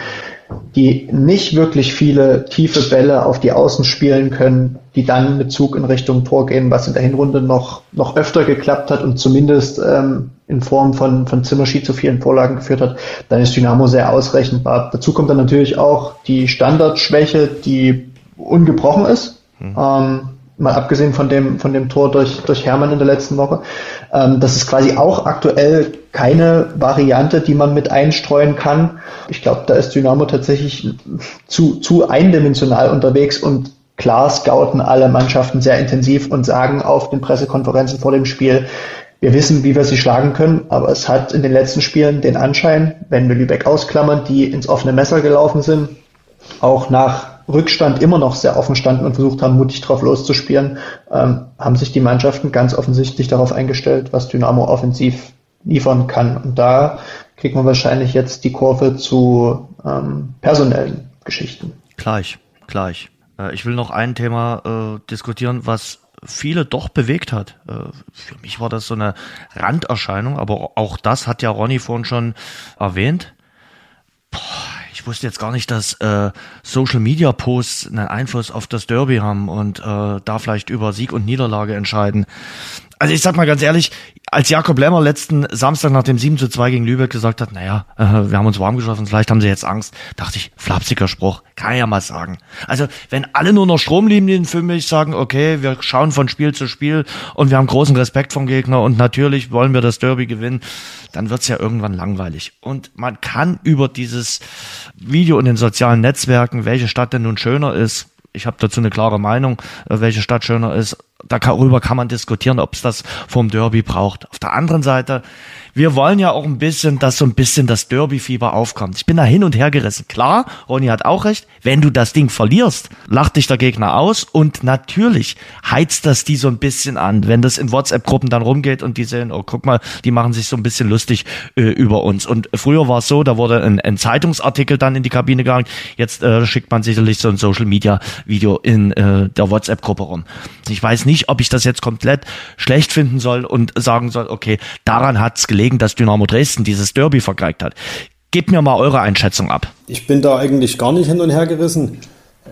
die nicht wirklich viele tiefe Bälle auf die Außen spielen können, die dann mit Zug in Richtung Tor gehen, was in der Hinrunde noch, noch öfter geklappt hat und zumindest ähm, in Form von, von Zimmerschied zu vielen Vorlagen geführt hat, dann ist Dynamo sehr ausrechenbar. Dazu kommt dann natürlich auch die Standardschwäche, die ungebrochen ist. Mhm. Ähm, mal abgesehen von dem, von dem Tor durch, durch Hermann in der letzten Woche. Ähm, das ist quasi auch aktuell keine Variante, die man mit einstreuen kann. Ich glaube, da ist Dynamo tatsächlich zu, zu eindimensional unterwegs und klar scouten alle Mannschaften sehr intensiv und sagen auf den Pressekonferenzen vor dem Spiel, wir wissen, wie wir sie schlagen können, aber es hat in den letzten Spielen den Anschein, wenn wir Lübeck ausklammern, die ins offene Messer gelaufen sind, auch nach Rückstand immer noch sehr offen standen und versucht haben, mutig drauf loszuspielen, ähm, haben sich die Mannschaften ganz offensichtlich darauf eingestellt, was Dynamo offensiv liefern kann. Und da kriegt man wahrscheinlich jetzt die Kurve zu ähm, personellen Geschichten. Gleich, gleich. Äh, ich will noch ein Thema äh, diskutieren, was viele doch bewegt hat. Äh, für mich war das so eine Randerscheinung, aber auch das hat ja Ronny vorhin schon erwähnt. Boah, ich wusste jetzt gar nicht, dass äh, Social Media Posts einen Einfluss auf das Derby haben und äh, da vielleicht über Sieg und Niederlage entscheiden. Also ich sag mal ganz ehrlich, als Jakob Lemmer letzten Samstag nach dem 7 zu 2 gegen Lübeck gesagt hat, naja, äh, wir haben uns warm geschossen, vielleicht haben sie jetzt Angst, dachte ich, flapsiger Spruch, kann ja mal sagen. Also wenn alle nur noch Stromlinien für mich sagen, okay, wir schauen von Spiel zu Spiel und wir haben großen Respekt vom Gegner und natürlich wollen wir das Derby gewinnen, dann wird's ja irgendwann langweilig. Und man kann über dieses Video in den sozialen Netzwerken, welche Stadt denn nun schöner ist, ich habe dazu eine klare Meinung, äh, welche Stadt schöner ist, darüber kann man diskutieren, ob es das vom Derby braucht. Auf der anderen Seite wir wollen ja auch ein bisschen, dass so ein bisschen das Derby-Fieber aufkommt. Ich bin da hin und her gerissen. Klar, Ronny hat auch recht, wenn du das Ding verlierst, lacht dich der Gegner aus und natürlich heizt das die so ein bisschen an, wenn das in WhatsApp-Gruppen dann rumgeht und die sehen, oh guck mal, die machen sich so ein bisschen lustig äh, über uns. Und früher war es so, da wurde ein, ein, Zeitungsartikel dann in die Kabine gegangen, jetzt äh, schickt man sicherlich so ein Social-Media-Video in äh, der WhatsApp-Gruppe rum. Ich weiß nicht, ob ich das jetzt komplett schlecht finden soll und sagen soll, okay, daran hat's gelegen gelegen, dass Dynamo Dresden dieses Derby vergeigt hat. Gebt mir mal eure Einschätzung ab. Ich bin da eigentlich gar nicht hin und her gerissen.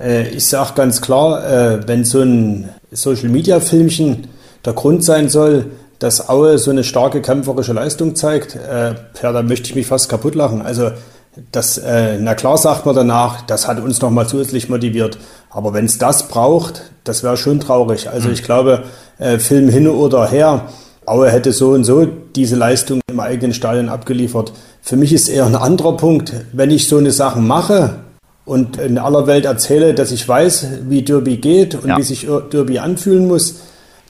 Äh, ich sage ganz klar, äh, wenn so ein Social-Media-Filmchen der Grund sein soll, dass Aue so eine starke kämpferische Leistung zeigt, äh, ja, da möchte ich mich fast kaputt lachen. Also das, äh, na klar sagt man danach, das hat uns nochmal zusätzlich motiviert. Aber wenn es das braucht, das wäre schon traurig. Also hm. ich glaube, äh, Film hin oder her, Aue hätte so und so diese Leistung im eigenen Stadion abgeliefert. Für mich ist eher ein anderer Punkt, wenn ich so eine Sache mache und in aller Welt erzähle, dass ich weiß, wie Derby geht und ja. wie sich Derby anfühlen muss,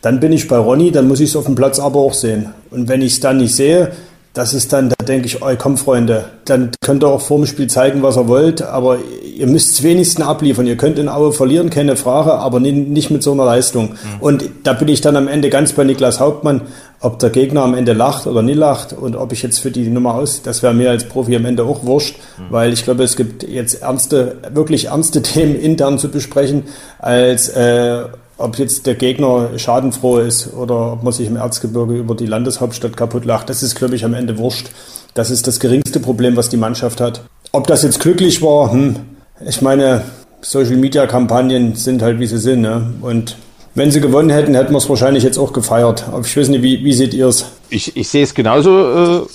dann bin ich bei Ronny, dann muss ich es auf dem Platz aber auch sehen. Und wenn ich es dann nicht sehe, das ist dann, da denke ich, oh, komm Freunde, dann könnt ihr auch vor dem Spiel zeigen, was ihr wollt, aber ihr müsst es wenigstens abliefern. Ihr könnt in Aue verlieren, keine Frage, aber nicht mit so einer Leistung. Mhm. Und da bin ich dann am Ende ganz bei Niklas Hauptmann, ob der Gegner am Ende lacht oder nie lacht und ob ich jetzt für die Nummer aus, das wäre mir als Profi am Ende auch wurscht, mhm. weil ich glaube, es gibt jetzt ernste, wirklich ernste Themen intern zu besprechen, als äh, ob jetzt der Gegner schadenfroh ist oder ob man sich im Erzgebirge über die Landeshauptstadt kaputt lacht, das ist, glaube ich, am Ende wurscht. Das ist das geringste Problem, was die Mannschaft hat. Ob das jetzt glücklich war, hm, ich meine, Social-Media-Kampagnen sind halt, wie sie sind. Ne? Und wenn sie gewonnen hätten, hätten wir es wahrscheinlich jetzt auch gefeiert. Aber ich weiß nicht, wie, wie seht ihr es? Ich, ich sehe es genauso, äh,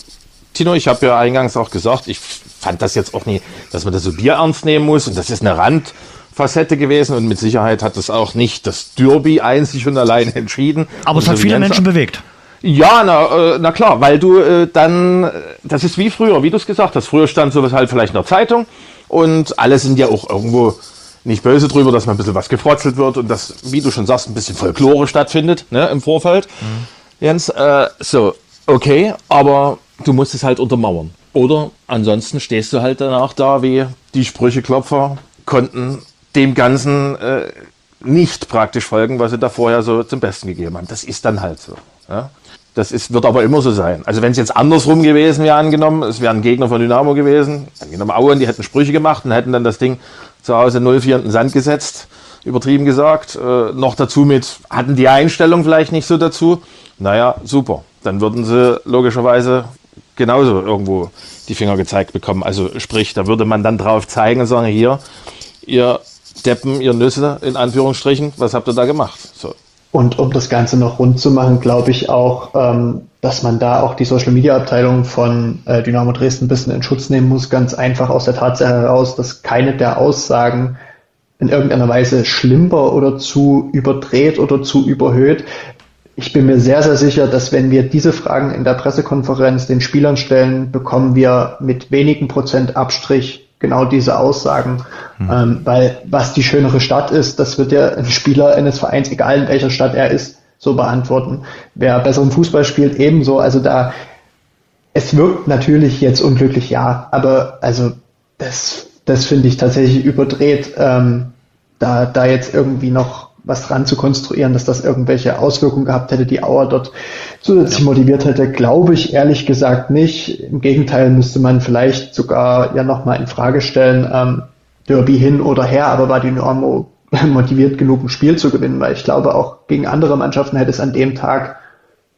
Tino. Ich habe ja eingangs auch gesagt, ich fand das jetzt auch nie, dass man das so Bier ernst nehmen muss. Und das ist eine Rand. Facette gewesen und mit Sicherheit hat es auch nicht das Derby einzig und allein entschieden. Aber es hat viele Menschen bewegt. Ja, na, äh, na klar, weil du äh, dann, das ist wie früher, wie du es gesagt hast. Früher stand sowas halt vielleicht in der Zeitung und alle sind ja auch irgendwo nicht böse drüber, dass man ein bisschen was gefrotzelt wird und dass, wie du schon sagst, ein bisschen Folklore stattfindet ne, im Vorfeld. Mhm. Jens, äh, so, okay, aber du musst es halt untermauern. Oder ansonsten stehst du halt danach da, wie die Sprücheklopfer konnten dem Ganzen äh, nicht praktisch folgen, was sie da vorher so zum Besten gegeben haben. Das ist dann halt so. Ja? Das ist, wird aber immer so sein. Also wenn es jetzt andersrum gewesen wäre, angenommen, es wären Gegner von Dynamo gewesen, angenommen Auen, die hätten Sprüche gemacht und hätten dann das Ding zu Hause 0-4 in den Sand gesetzt, übertrieben gesagt. Äh, noch dazu mit, hatten die Einstellung vielleicht nicht so dazu. Naja, super. Dann würden sie logischerweise genauso irgendwo die Finger gezeigt bekommen. Also sprich, da würde man dann drauf zeigen und sagen, hier, ihr Deppen, ihr Nüsse, in Anführungsstrichen, was habt ihr da gemacht? So. Und um das Ganze noch rund zu machen, glaube ich auch, ähm, dass man da auch die Social Media Abteilung von äh, Dynamo Dresden ein bisschen in Schutz nehmen muss, ganz einfach aus der Tatsache heraus, dass keine der Aussagen in irgendeiner Weise schlimmer oder zu überdreht oder zu überhöht. Ich bin mir sehr, sehr sicher, dass wenn wir diese Fragen in der Pressekonferenz den Spielern stellen, bekommen wir mit wenigen Prozent Abstrich genau diese Aussagen. Mhm. Ähm, weil was die schönere Stadt ist, das wird ja ein Spieler eines Vereins, egal in welcher Stadt er ist, so beantworten. Wer besseren Fußball spielt, ebenso. Also da, es wirkt natürlich jetzt unglücklich, ja, aber also das, das finde ich tatsächlich überdreht, ähm, da, da jetzt irgendwie noch was dran zu konstruieren, dass das irgendwelche Auswirkungen gehabt hätte, die Auer dort zusätzlich motiviert hätte, glaube ich ehrlich gesagt nicht. Im Gegenteil müsste man vielleicht sogar ja nochmal in Frage stellen, ähm, Derby hin oder her, aber war Dynamo motiviert genug, ein Spiel zu gewinnen, weil ich glaube, auch gegen andere Mannschaften hätte es an dem Tag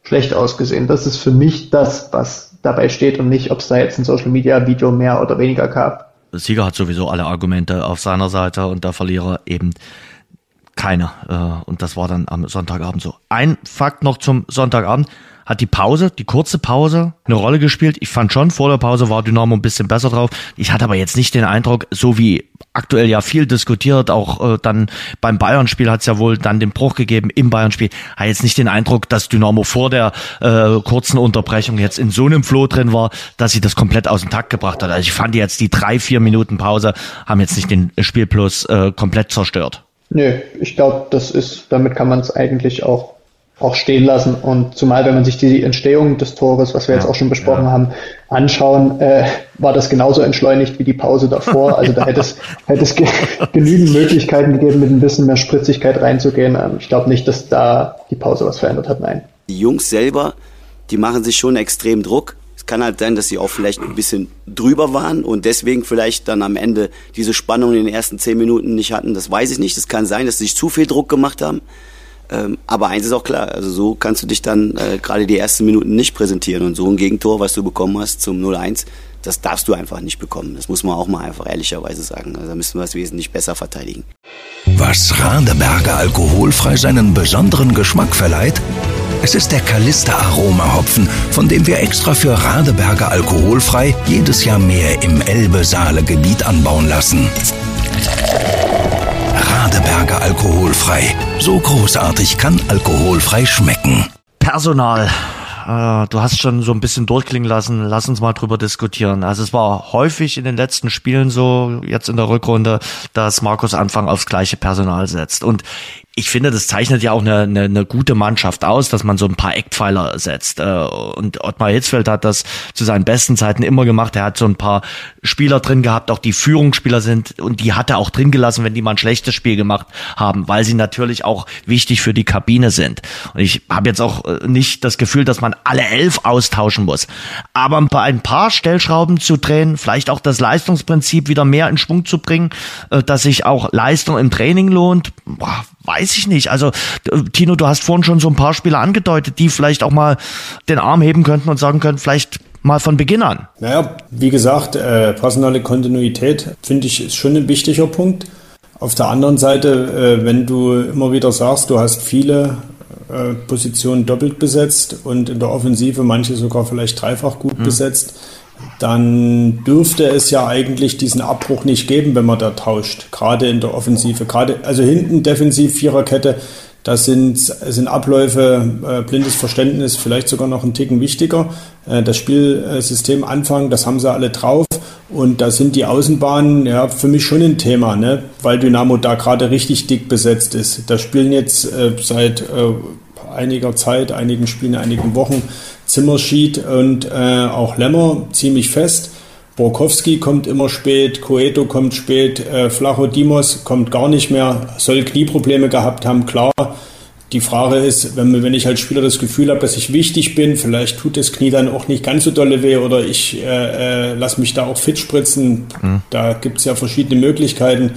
schlecht ausgesehen. Das ist für mich das, was dabei steht und nicht, ob es da jetzt ein Social Media Video mehr oder weniger gab. Der Sieger hat sowieso alle Argumente auf seiner Seite und der Verlierer eben keine. Äh, und das war dann am Sonntagabend so. Ein Fakt noch zum Sonntagabend hat die Pause, die kurze Pause, eine Rolle gespielt. Ich fand schon, vor der Pause war Dynamo ein bisschen besser drauf. Ich hatte aber jetzt nicht den Eindruck, so wie aktuell ja viel diskutiert, auch äh, dann beim Bayern-Spiel hat es ja wohl dann den Bruch gegeben im Bayern-Spiel, hat jetzt nicht den Eindruck, dass Dynamo vor der äh, kurzen Unterbrechung jetzt in so einem Floh drin war, dass sie das komplett aus dem Takt gebracht hat. Also ich fand jetzt die drei, vier Minuten Pause haben jetzt nicht den Spielplus äh, komplett zerstört. Nö, ich glaube, das ist, damit kann man es eigentlich auch auch stehen lassen. Und zumal, wenn man sich die Entstehung des Tores, was wir jetzt auch schon besprochen ja. haben, anschauen, äh, war das genauso entschleunigt wie die Pause davor. Also da hätte es, hätte es ge genügend Möglichkeiten gegeben, mit ein bisschen mehr Spritzigkeit reinzugehen. Ähm, ich glaube nicht, dass da die Pause was verändert hat, nein. Die Jungs selber, die machen sich schon extrem Druck. Es kann halt sein, dass sie auch vielleicht ein bisschen drüber waren und deswegen vielleicht dann am Ende diese Spannung in den ersten zehn Minuten nicht hatten. Das weiß ich nicht. Es kann sein, dass sie sich zu viel Druck gemacht haben. Ähm, aber eins ist auch klar, also so kannst du dich dann äh, gerade die ersten Minuten nicht präsentieren und so ein Gegentor, was du bekommen hast zum 0-1, das darfst du einfach nicht bekommen. Das muss man auch mal einfach ehrlicherweise sagen. Also da müssen wir es wesentlich besser verteidigen. Was Radeberger alkoholfrei seinen besonderen Geschmack verleiht? Es ist der Kalister Aroma Hopfen, von dem wir extra für Radeberger alkoholfrei jedes Jahr mehr im Elbe-Saale-Gebiet anbauen lassen. Radeberger alkoholfrei. So großartig kann alkoholfrei schmecken. Personal. Äh, du hast schon so ein bisschen durchklingen lassen. Lass uns mal drüber diskutieren. Also es war häufig in den letzten Spielen so, jetzt in der Rückrunde, dass Markus Anfang aufs gleiche Personal setzt. Und ich finde, das zeichnet ja auch eine, eine, eine gute Mannschaft aus, dass man so ein paar Eckpfeiler setzt. Äh, und Ottmar Hitzfeld hat das zu seinen besten Zeiten immer gemacht. Er hat so ein paar Spieler drin gehabt, auch die Führungsspieler sind, und die hat er auch drin gelassen, wenn die mal ein schlechtes Spiel gemacht haben, weil sie natürlich auch wichtig für die Kabine sind. Und ich habe jetzt auch äh, nicht das Gefühl, dass man alle elf austauschen muss. Aber ein paar Stellschrauben zu drehen, vielleicht auch das Leistungsprinzip wieder mehr in Schwung zu bringen, äh, dass sich auch Leistung im Training lohnt, boah, weiß ich nicht. Also, Tino, du hast vorhin schon so ein paar Spieler angedeutet, die vielleicht auch mal den Arm heben könnten und sagen könnten, vielleicht mal von Beginn an. Naja, wie gesagt, äh, personale Kontinuität finde ich ist schon ein wichtiger Punkt. Auf der anderen Seite, äh, wenn du immer wieder sagst, du hast viele äh, Positionen doppelt besetzt und in der Offensive manche sogar vielleicht dreifach gut mhm. besetzt, dann dürfte es ja eigentlich diesen Abbruch nicht geben, wenn man da tauscht. Gerade in der Offensive, gerade also hinten defensiv Viererkette, das sind, sind Abläufe, äh, blindes Verständnis, vielleicht sogar noch ein Ticken wichtiger. Äh, das Spielsystem Anfang, das haben sie alle drauf. Und da sind die Außenbahnen ja für mich schon ein Thema, ne? weil Dynamo da gerade richtig dick besetzt ist. Da spielen jetzt äh, seit äh, einiger Zeit, einigen Spielen, einigen Wochen Zimmerschied und äh, auch Lämmer ziemlich fest. Borkowski kommt immer spät, Coeto kommt spät, äh, Flacho Dimos kommt gar nicht mehr, soll Knieprobleme gehabt haben, klar. Die Frage ist, wenn, wenn ich als Spieler das Gefühl habe, dass ich wichtig bin, vielleicht tut das Knie dann auch nicht ganz so dolle weh oder ich äh, äh, lasse mich da auch fit spritzen. Mhm. Da gibt es ja verschiedene Möglichkeiten.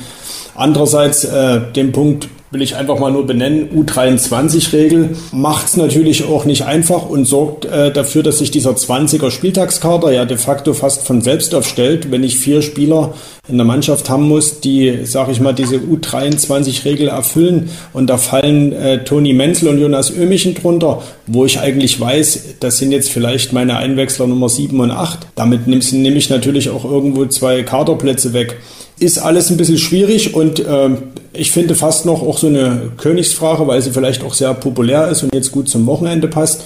Andererseits, äh, den Punkt will ich einfach mal nur benennen, U23-Regel macht es natürlich auch nicht einfach und sorgt äh, dafür, dass sich dieser 20er Spieltagskader ja de facto fast von selbst aufstellt, wenn ich vier Spieler in der Mannschaft haben muss, die, sag ich mal, diese U23-Regel erfüllen. Und da fallen äh, Toni Menzel und Jonas Ömichen drunter, wo ich eigentlich weiß, das sind jetzt vielleicht meine Einwechsler Nummer 7 und 8. Damit nehme nehm ich natürlich auch irgendwo zwei Kaderplätze weg. Ist alles ein bisschen schwierig und äh, ich finde fast noch auch so eine Königsfrage, weil sie vielleicht auch sehr populär ist und jetzt gut zum Wochenende passt.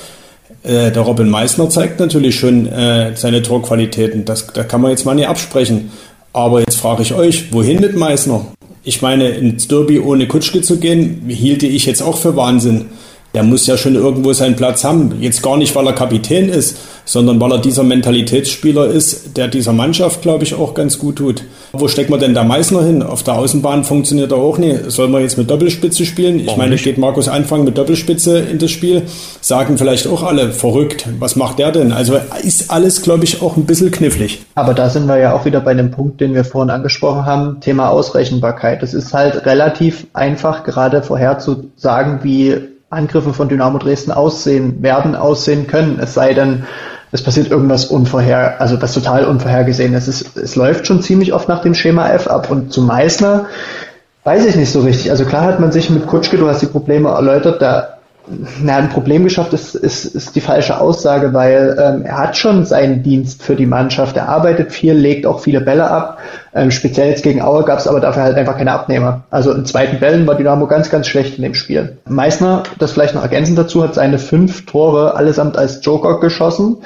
Äh, der Robin Meissner zeigt natürlich schon äh, seine Torqualitäten. Das, da kann man jetzt mal nicht absprechen. Aber jetzt frage ich euch, wohin mit Meissner? Ich meine, ins Derby ohne Kutschke zu gehen, hielte ich jetzt auch für Wahnsinn der muss ja schon irgendwo seinen Platz haben. Jetzt gar nicht, weil er Kapitän ist, sondern weil er dieser Mentalitätsspieler ist, der dieser Mannschaft, glaube ich, auch ganz gut tut. Wo steckt man denn der Meißner hin? Auf der Außenbahn funktioniert er auch nicht. Soll man jetzt mit Doppelspitze spielen? Ich Warum meine, nicht? geht Markus Anfang mit Doppelspitze in das Spiel? Sagen vielleicht auch alle, verrückt. Was macht der denn? Also ist alles, glaube ich, auch ein bisschen knifflig. Aber da sind wir ja auch wieder bei dem Punkt, den wir vorhin angesprochen haben, Thema Ausrechenbarkeit. Es ist halt relativ einfach, gerade vorherzusagen, wie Angriffe von Dynamo Dresden aussehen, werden aussehen können. Es sei denn, es passiert irgendwas unvorher, also was total unvorhergesehen ist. Es, es läuft schon ziemlich oft nach dem Schema F ab und zu Meißner Weiß ich nicht so richtig. Also klar hat man sich mit Kutschke, du hast die Probleme erläutert, da na, ein Problem geschafft ist, ist, ist die falsche Aussage, weil ähm, er hat schon seinen Dienst für die Mannschaft. Er arbeitet viel, legt auch viele Bälle ab. Ähm, speziell jetzt gegen Aue gab es aber dafür halt einfach keine Abnehmer. Also in zweiten Bällen war Dynamo ganz, ganz schlecht in dem Spiel. Meissner, das vielleicht noch ergänzend dazu, hat seine fünf Tore allesamt als Joker geschossen.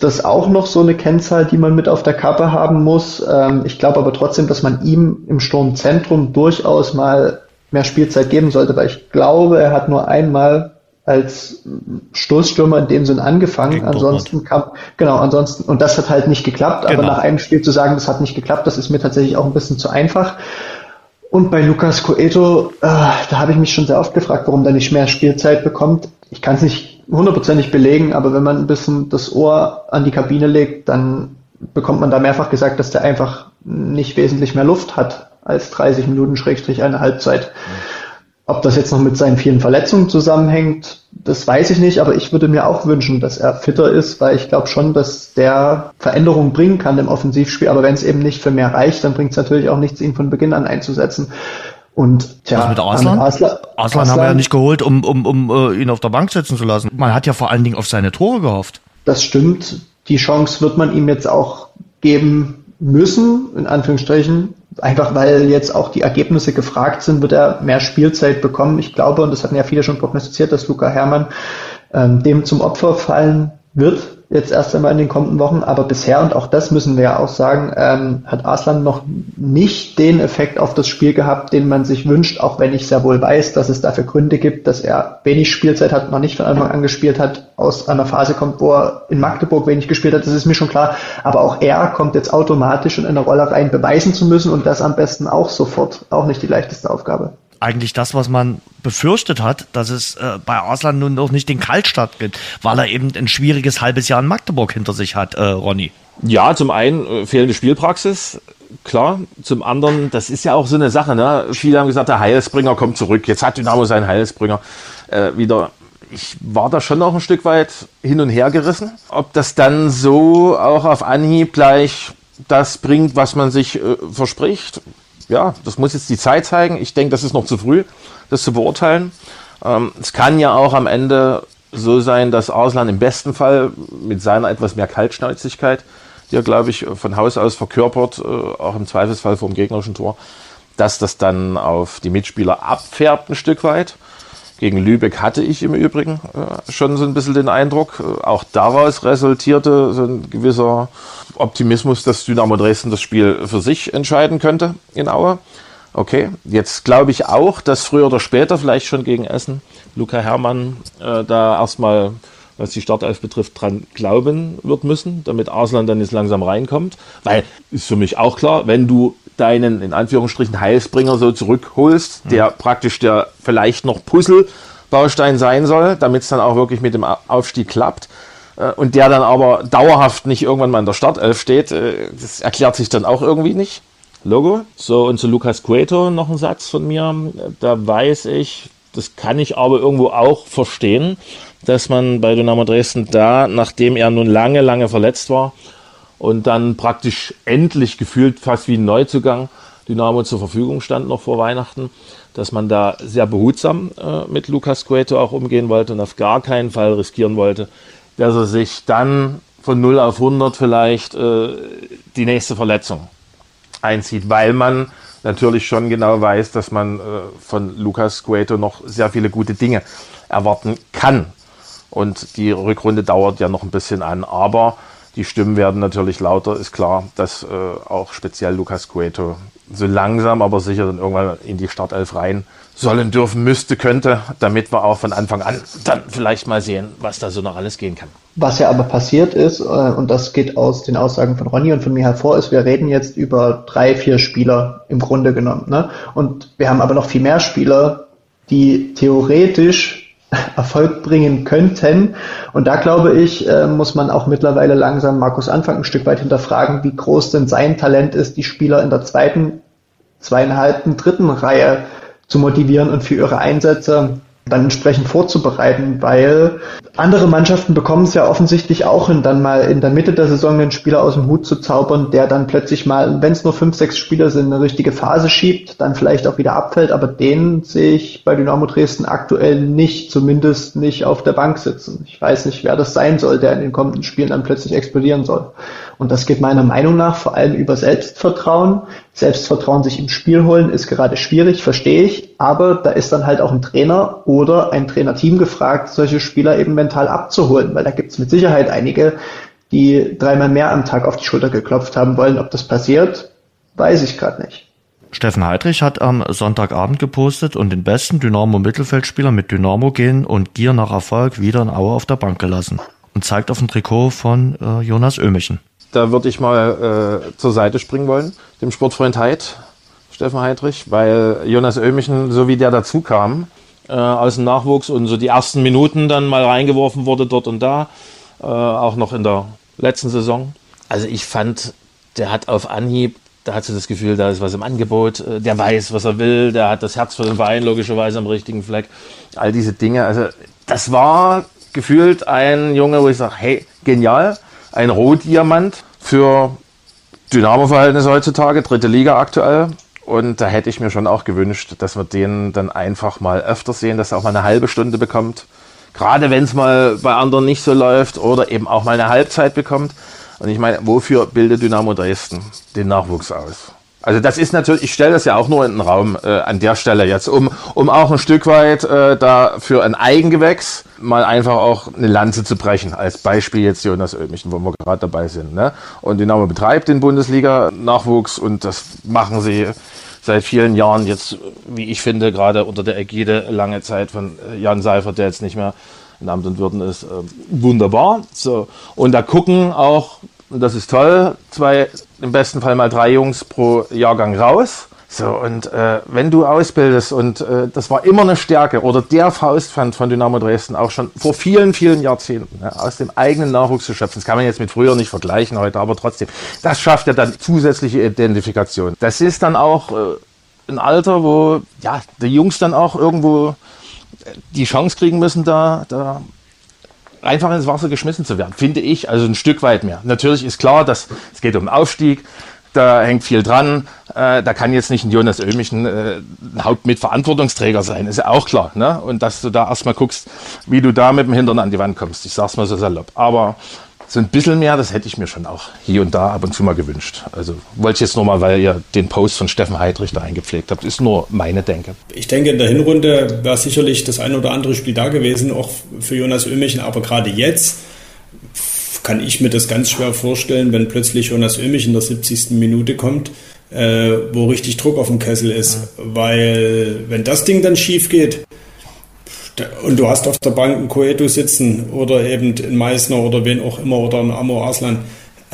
Das ist auch noch so eine Kennzahl, die man mit auf der Kappe haben muss. Ähm, ich glaube aber trotzdem, dass man ihm im Sturmzentrum durchaus mal mehr Spielzeit geben sollte, weil ich glaube, er hat nur einmal als Stoßstürmer in dem Sinn angefangen. Ansonsten kam, genau, ansonsten, und das hat halt nicht geklappt, genau. aber nach einem Spiel zu sagen, das hat nicht geklappt, das ist mir tatsächlich auch ein bisschen zu einfach. Und bei Lucas Coeto, äh, da habe ich mich schon sehr oft gefragt, warum der nicht mehr Spielzeit bekommt. Ich kann es nicht hundertprozentig belegen, aber wenn man ein bisschen das Ohr an die Kabine legt, dann bekommt man da mehrfach gesagt, dass der einfach nicht wesentlich mehr Luft hat als 30 Minuten Schrägstrich eine Halbzeit. Ob das jetzt noch mit seinen vielen Verletzungen zusammenhängt, das weiß ich nicht, aber ich würde mir auch wünschen, dass er fitter ist, weil ich glaube schon, dass der Veränderungen bringen kann im Offensivspiel, aber wenn es eben nicht für mehr reicht, dann bringt es natürlich auch nichts, ihn von Beginn an einzusetzen. Und tja, Was mit Arslan? Arslan, Arslan haben wir ja nicht geholt, um, um, um uh, ihn auf der Bank setzen zu lassen. Man hat ja vor allen Dingen auf seine Tore gehofft. Das stimmt. Die Chance wird man ihm jetzt auch geben müssen, in Anführungsstrichen. Einfach weil jetzt auch die Ergebnisse gefragt sind, wird er mehr Spielzeit bekommen. Ich glaube, und das hatten ja viele schon prognostiziert, dass Luca Hermann ähm, dem zum Opfer fallen wird, jetzt erst einmal in den kommenden Wochen. Aber bisher, und auch das müssen wir ja auch sagen, ähm, hat Arslan noch nicht den Effekt auf das Spiel gehabt, den man sich wünscht, auch wenn ich sehr wohl weiß, dass es dafür Gründe gibt, dass er wenig Spielzeit hat, noch nicht von Anfang an gespielt hat, aus einer Phase kommt, wo er in Magdeburg wenig gespielt hat, das ist mir schon klar. Aber auch er kommt jetzt automatisch in eine Rolle rein, beweisen zu müssen und das am besten auch sofort. Auch nicht die leichteste Aufgabe eigentlich das, was man befürchtet hat, dass es äh, bei Arslan nun noch nicht den Kaltstart gibt, weil er eben ein schwieriges halbes Jahr in Magdeburg hinter sich hat, äh, Ronny. Ja, zum einen äh, fehlende Spielpraxis, klar. Zum anderen, das ist ja auch so eine Sache. Ne? Viele haben gesagt, der Heilsbringer kommt zurück. Jetzt hat Dynamo seinen Heilsbringer äh, wieder. Ich war da schon noch ein Stück weit hin und her gerissen. Ob das dann so auch auf Anhieb gleich das bringt, was man sich äh, verspricht, ja, das muss jetzt die Zeit zeigen. Ich denke, das ist noch zu früh, das zu beurteilen. Ähm, es kann ja auch am Ende so sein, dass Arslan im besten Fall mit seiner etwas mehr Kaltschnäuzigkeit, die er, glaube ich, von Haus aus verkörpert, äh, auch im Zweifelsfall vom gegnerischen Tor, dass das dann auf die Mitspieler abfärbt ein Stück weit. Gegen Lübeck hatte ich im Übrigen äh, schon so ein bisschen den Eindruck. Äh, auch daraus resultierte so ein gewisser Optimismus, dass Dynamo Dresden das Spiel für sich entscheiden könnte in Aue. Okay, jetzt glaube ich auch, dass früher oder später, vielleicht schon gegen Essen, Luca Herrmann äh, da erstmal, was die Startelf betrifft, dran glauben wird müssen, damit Arslan dann jetzt langsam reinkommt. Weil ist für mich auch klar, wenn du deinen, in Anführungsstrichen, Heilsbringer so zurückholst, mhm. der praktisch der vielleicht noch Puzzlebaustein sein soll, damit es dann auch wirklich mit dem Aufstieg klappt, äh, und der dann aber dauerhaft nicht irgendwann mal in der Startelf steht, äh, das erklärt sich dann auch irgendwie nicht. Logo. So, und zu Lukas Cueto noch ein Satz von mir. Da weiß ich, das kann ich aber irgendwo auch verstehen, dass man bei Dynamo Dresden da, nachdem er nun lange, lange verletzt war, und dann praktisch endlich gefühlt fast wie ein Neuzugang Dynamo zur Verfügung stand noch vor Weihnachten, dass man da sehr behutsam äh, mit Lukas Cueto auch umgehen wollte und auf gar keinen Fall riskieren wollte, dass er sich dann von 0 auf 100 vielleicht äh, die nächste Verletzung einzieht, weil man natürlich schon genau weiß, dass man äh, von Lukas Cueto noch sehr viele gute Dinge erwarten kann. Und die Rückrunde dauert ja noch ein bisschen an, aber die Stimmen werden natürlich lauter, ist klar, dass äh, auch speziell Lukas Cueto so langsam, aber sicher dann irgendwann in die Startelf rein sollen dürfen müsste, könnte, damit wir auch von Anfang an dann vielleicht mal sehen, was da so noch alles gehen kann. Was ja aber passiert ist, äh, und das geht aus den Aussagen von Ronny und von mir hervor, ist, wir reden jetzt über drei, vier Spieler im Grunde genommen. Ne? Und wir haben aber noch viel mehr Spieler, die theoretisch Erfolg bringen könnten. Und da glaube ich, äh, muss man auch mittlerweile langsam Markus Anfang ein Stück weit hinterfragen, wie groß denn sein Talent ist, die Spieler in der zweiten, zweieinhalbten, dritten Reihe zu motivieren und für ihre Einsätze dann entsprechend vorzubereiten, weil andere Mannschaften bekommen es ja offensichtlich auch hin, dann mal in der Mitte der Saison einen Spieler aus dem Hut zu zaubern, der dann plötzlich mal, wenn es nur fünf, sechs Spieler sind, eine richtige Phase schiebt, dann vielleicht auch wieder abfällt, aber den sehe ich bei Dynamo Dresden aktuell nicht, zumindest nicht auf der Bank sitzen. Ich weiß nicht, wer das sein soll, der in den kommenden Spielen dann plötzlich explodieren soll. Und das geht meiner Meinung nach vor allem über Selbstvertrauen. Selbstvertrauen sich im Spiel holen ist gerade schwierig, verstehe ich, aber da ist dann halt auch ein Trainer oder ein Trainerteam gefragt, solche Spieler eben mental abzuholen, weil da gibt es mit Sicherheit einige, die dreimal mehr am Tag auf die Schulter geklopft haben wollen. Ob das passiert, weiß ich gerade nicht. Steffen Heidrich hat am Sonntagabend gepostet und den besten Dynamo-Mittelfeldspieler mit Dynamo-Gen und Gier nach Erfolg wieder in Aue auf der Bank gelassen und zeigt auf dem Trikot von äh, Jonas Ömichen. Da würde ich mal äh, zur Seite springen wollen, dem Sportfreund Heid, Steffen Heidrich, weil Jonas Ömichen, so wie der dazu kam, äh, aus dem Nachwuchs und so die ersten Minuten dann mal reingeworfen wurde dort und da, äh, auch noch in der letzten Saison. Also ich fand, der hat auf Anhieb, da hat sie das Gefühl, da ist was im Angebot, äh, der weiß, was er will, der hat das Herz für den Verein logischerweise am richtigen Fleck, all diese Dinge. Also das war gefühlt ein Junge, wo ich sage, hey, genial, ein Rohdiamant für Dynamo-Verhältnisse heutzutage, dritte Liga aktuell. Und da hätte ich mir schon auch gewünscht, dass wir den dann einfach mal öfter sehen, dass er auch mal eine halbe Stunde bekommt. Gerade wenn es mal bei anderen nicht so läuft oder eben auch mal eine Halbzeit bekommt. Und ich meine, wofür bildet Dynamo Dresden den Nachwuchs aus? Also das ist natürlich, ich stelle das ja auch nur in den Raum äh, an der Stelle jetzt, um, um auch ein Stück weit äh, da für ein Eigengewächs mal einfach auch eine Lanze zu brechen. Als Beispiel jetzt Jonas Ömichen, wo wir gerade dabei sind. Ne? Und Dynamo betreibt den Bundesliga-Nachwuchs und das machen sie seit vielen Jahren jetzt, wie ich finde, gerade unter der Ägide lange Zeit von äh, Jan Seifert, der jetzt nicht mehr in Amt und Würden ist, äh, wunderbar. So. Und da gucken auch und das ist toll. Zwei, im besten Fall mal drei Jungs pro Jahrgang raus. So, und äh, wenn du ausbildest, und äh, das war immer eine Stärke, oder der Faustpfand von Dynamo Dresden auch schon vor vielen, vielen Jahrzehnten, ja, aus dem eigenen Nachwuchs zu schöpfen. Das kann man jetzt mit früher nicht vergleichen heute, aber trotzdem, das schafft ja dann zusätzliche Identifikation. Das ist dann auch äh, ein Alter, wo ja, die Jungs dann auch irgendwo äh, die Chance kriegen müssen, da, da einfach ins Wasser geschmissen zu werden, finde ich, also ein Stück weit mehr. Natürlich ist klar, dass es geht um Aufstieg, da hängt viel dran. Äh, da kann jetzt nicht ein Jonas Oehmichen äh, ein Hauptmitverantwortungsträger sein, ist ja auch klar. Ne? Und dass du da erstmal guckst, wie du da mit dem Hintern an die Wand kommst. Ich sag's mal so salopp. Aber so ein bisschen mehr, das hätte ich mir schon auch hier und da ab und zu mal gewünscht. Also wollte ich jetzt nur mal, weil ihr den Post von Steffen Heidrich da eingepflegt habt, ist nur meine Denke. Ich denke, in der Hinrunde wäre sicherlich das ein oder andere Spiel da gewesen, auch für Jonas Ömichen, aber gerade jetzt kann ich mir das ganz schwer vorstellen, wenn plötzlich Jonas Ömich in der 70. Minute kommt, äh, wo richtig Druck auf dem Kessel ist. Weil wenn das Ding dann schief geht, und du hast auf der Bank einen Coeto sitzen oder eben einen Meißner oder wen auch immer oder einen Amor Aslan,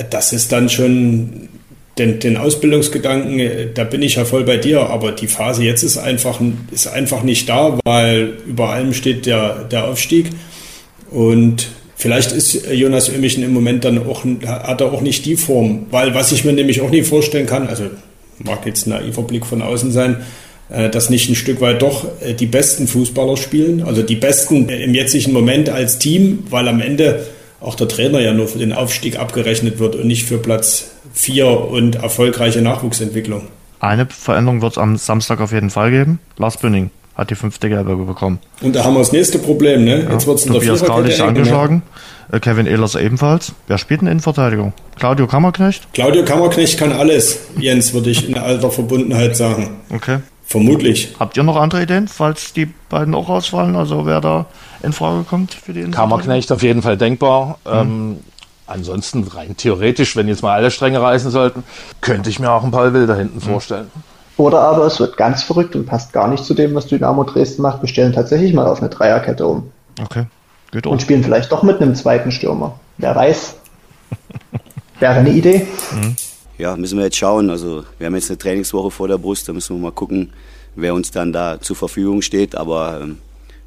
das ist dann schon den, den Ausbildungsgedanken, da bin ich ja voll bei dir, aber die Phase jetzt ist einfach, ist einfach nicht da, weil über allem steht der, der Aufstieg. Und vielleicht ist Jonas Ömichen im Moment dann auch, hat er auch nicht die Form, weil was ich mir nämlich auch nie vorstellen kann, also mag jetzt ein naiver Blick von außen sein, äh, dass nicht ein Stück weit doch äh, die besten Fußballer spielen, also die besten im jetzigen Moment als Team, weil am Ende auch der Trainer ja nur für den Aufstieg abgerechnet wird und nicht für Platz 4 und erfolgreiche Nachwuchsentwicklung. Eine Veränderung wird es am Samstag auf jeden Fall geben. Lars Bünning hat die fünfte Gelbe bekommen. Und da haben wir das nächste Problem, ne? Jetzt wird es in der Tobias Viererkette angeschlagen. Ne? Kevin Ehlers ebenfalls. Wer spielt denn in Verteidigung? Claudio Kammerknecht? Claudio Kammerknecht kann alles, Jens, würde ich in alter Verbundenheit sagen. Okay. Vermutlich. Habt ihr noch andere Ideen, falls die beiden auch ausfallen? Also wer da in Frage kommt für die Kammerknecht auf jeden Fall denkbar. Mhm. Ähm, ansonsten rein theoretisch, wenn jetzt mal alle Stränge reißen sollten, könnte ich mir auch ein paar Wilder hinten mhm. vorstellen. Oder aber es wird ganz verrückt und passt gar nicht zu dem, was Dynamo Dresden macht. Wir stellen tatsächlich mal auf eine Dreierkette um. Okay. Geht und spielen vielleicht doch mit einem zweiten Stürmer. Wer weiß. Wäre eine Idee. Mhm ja, müssen wir jetzt schauen. Also wir haben jetzt eine Trainingswoche vor der Brust, da müssen wir mal gucken, wer uns dann da zur Verfügung steht. Aber ähm,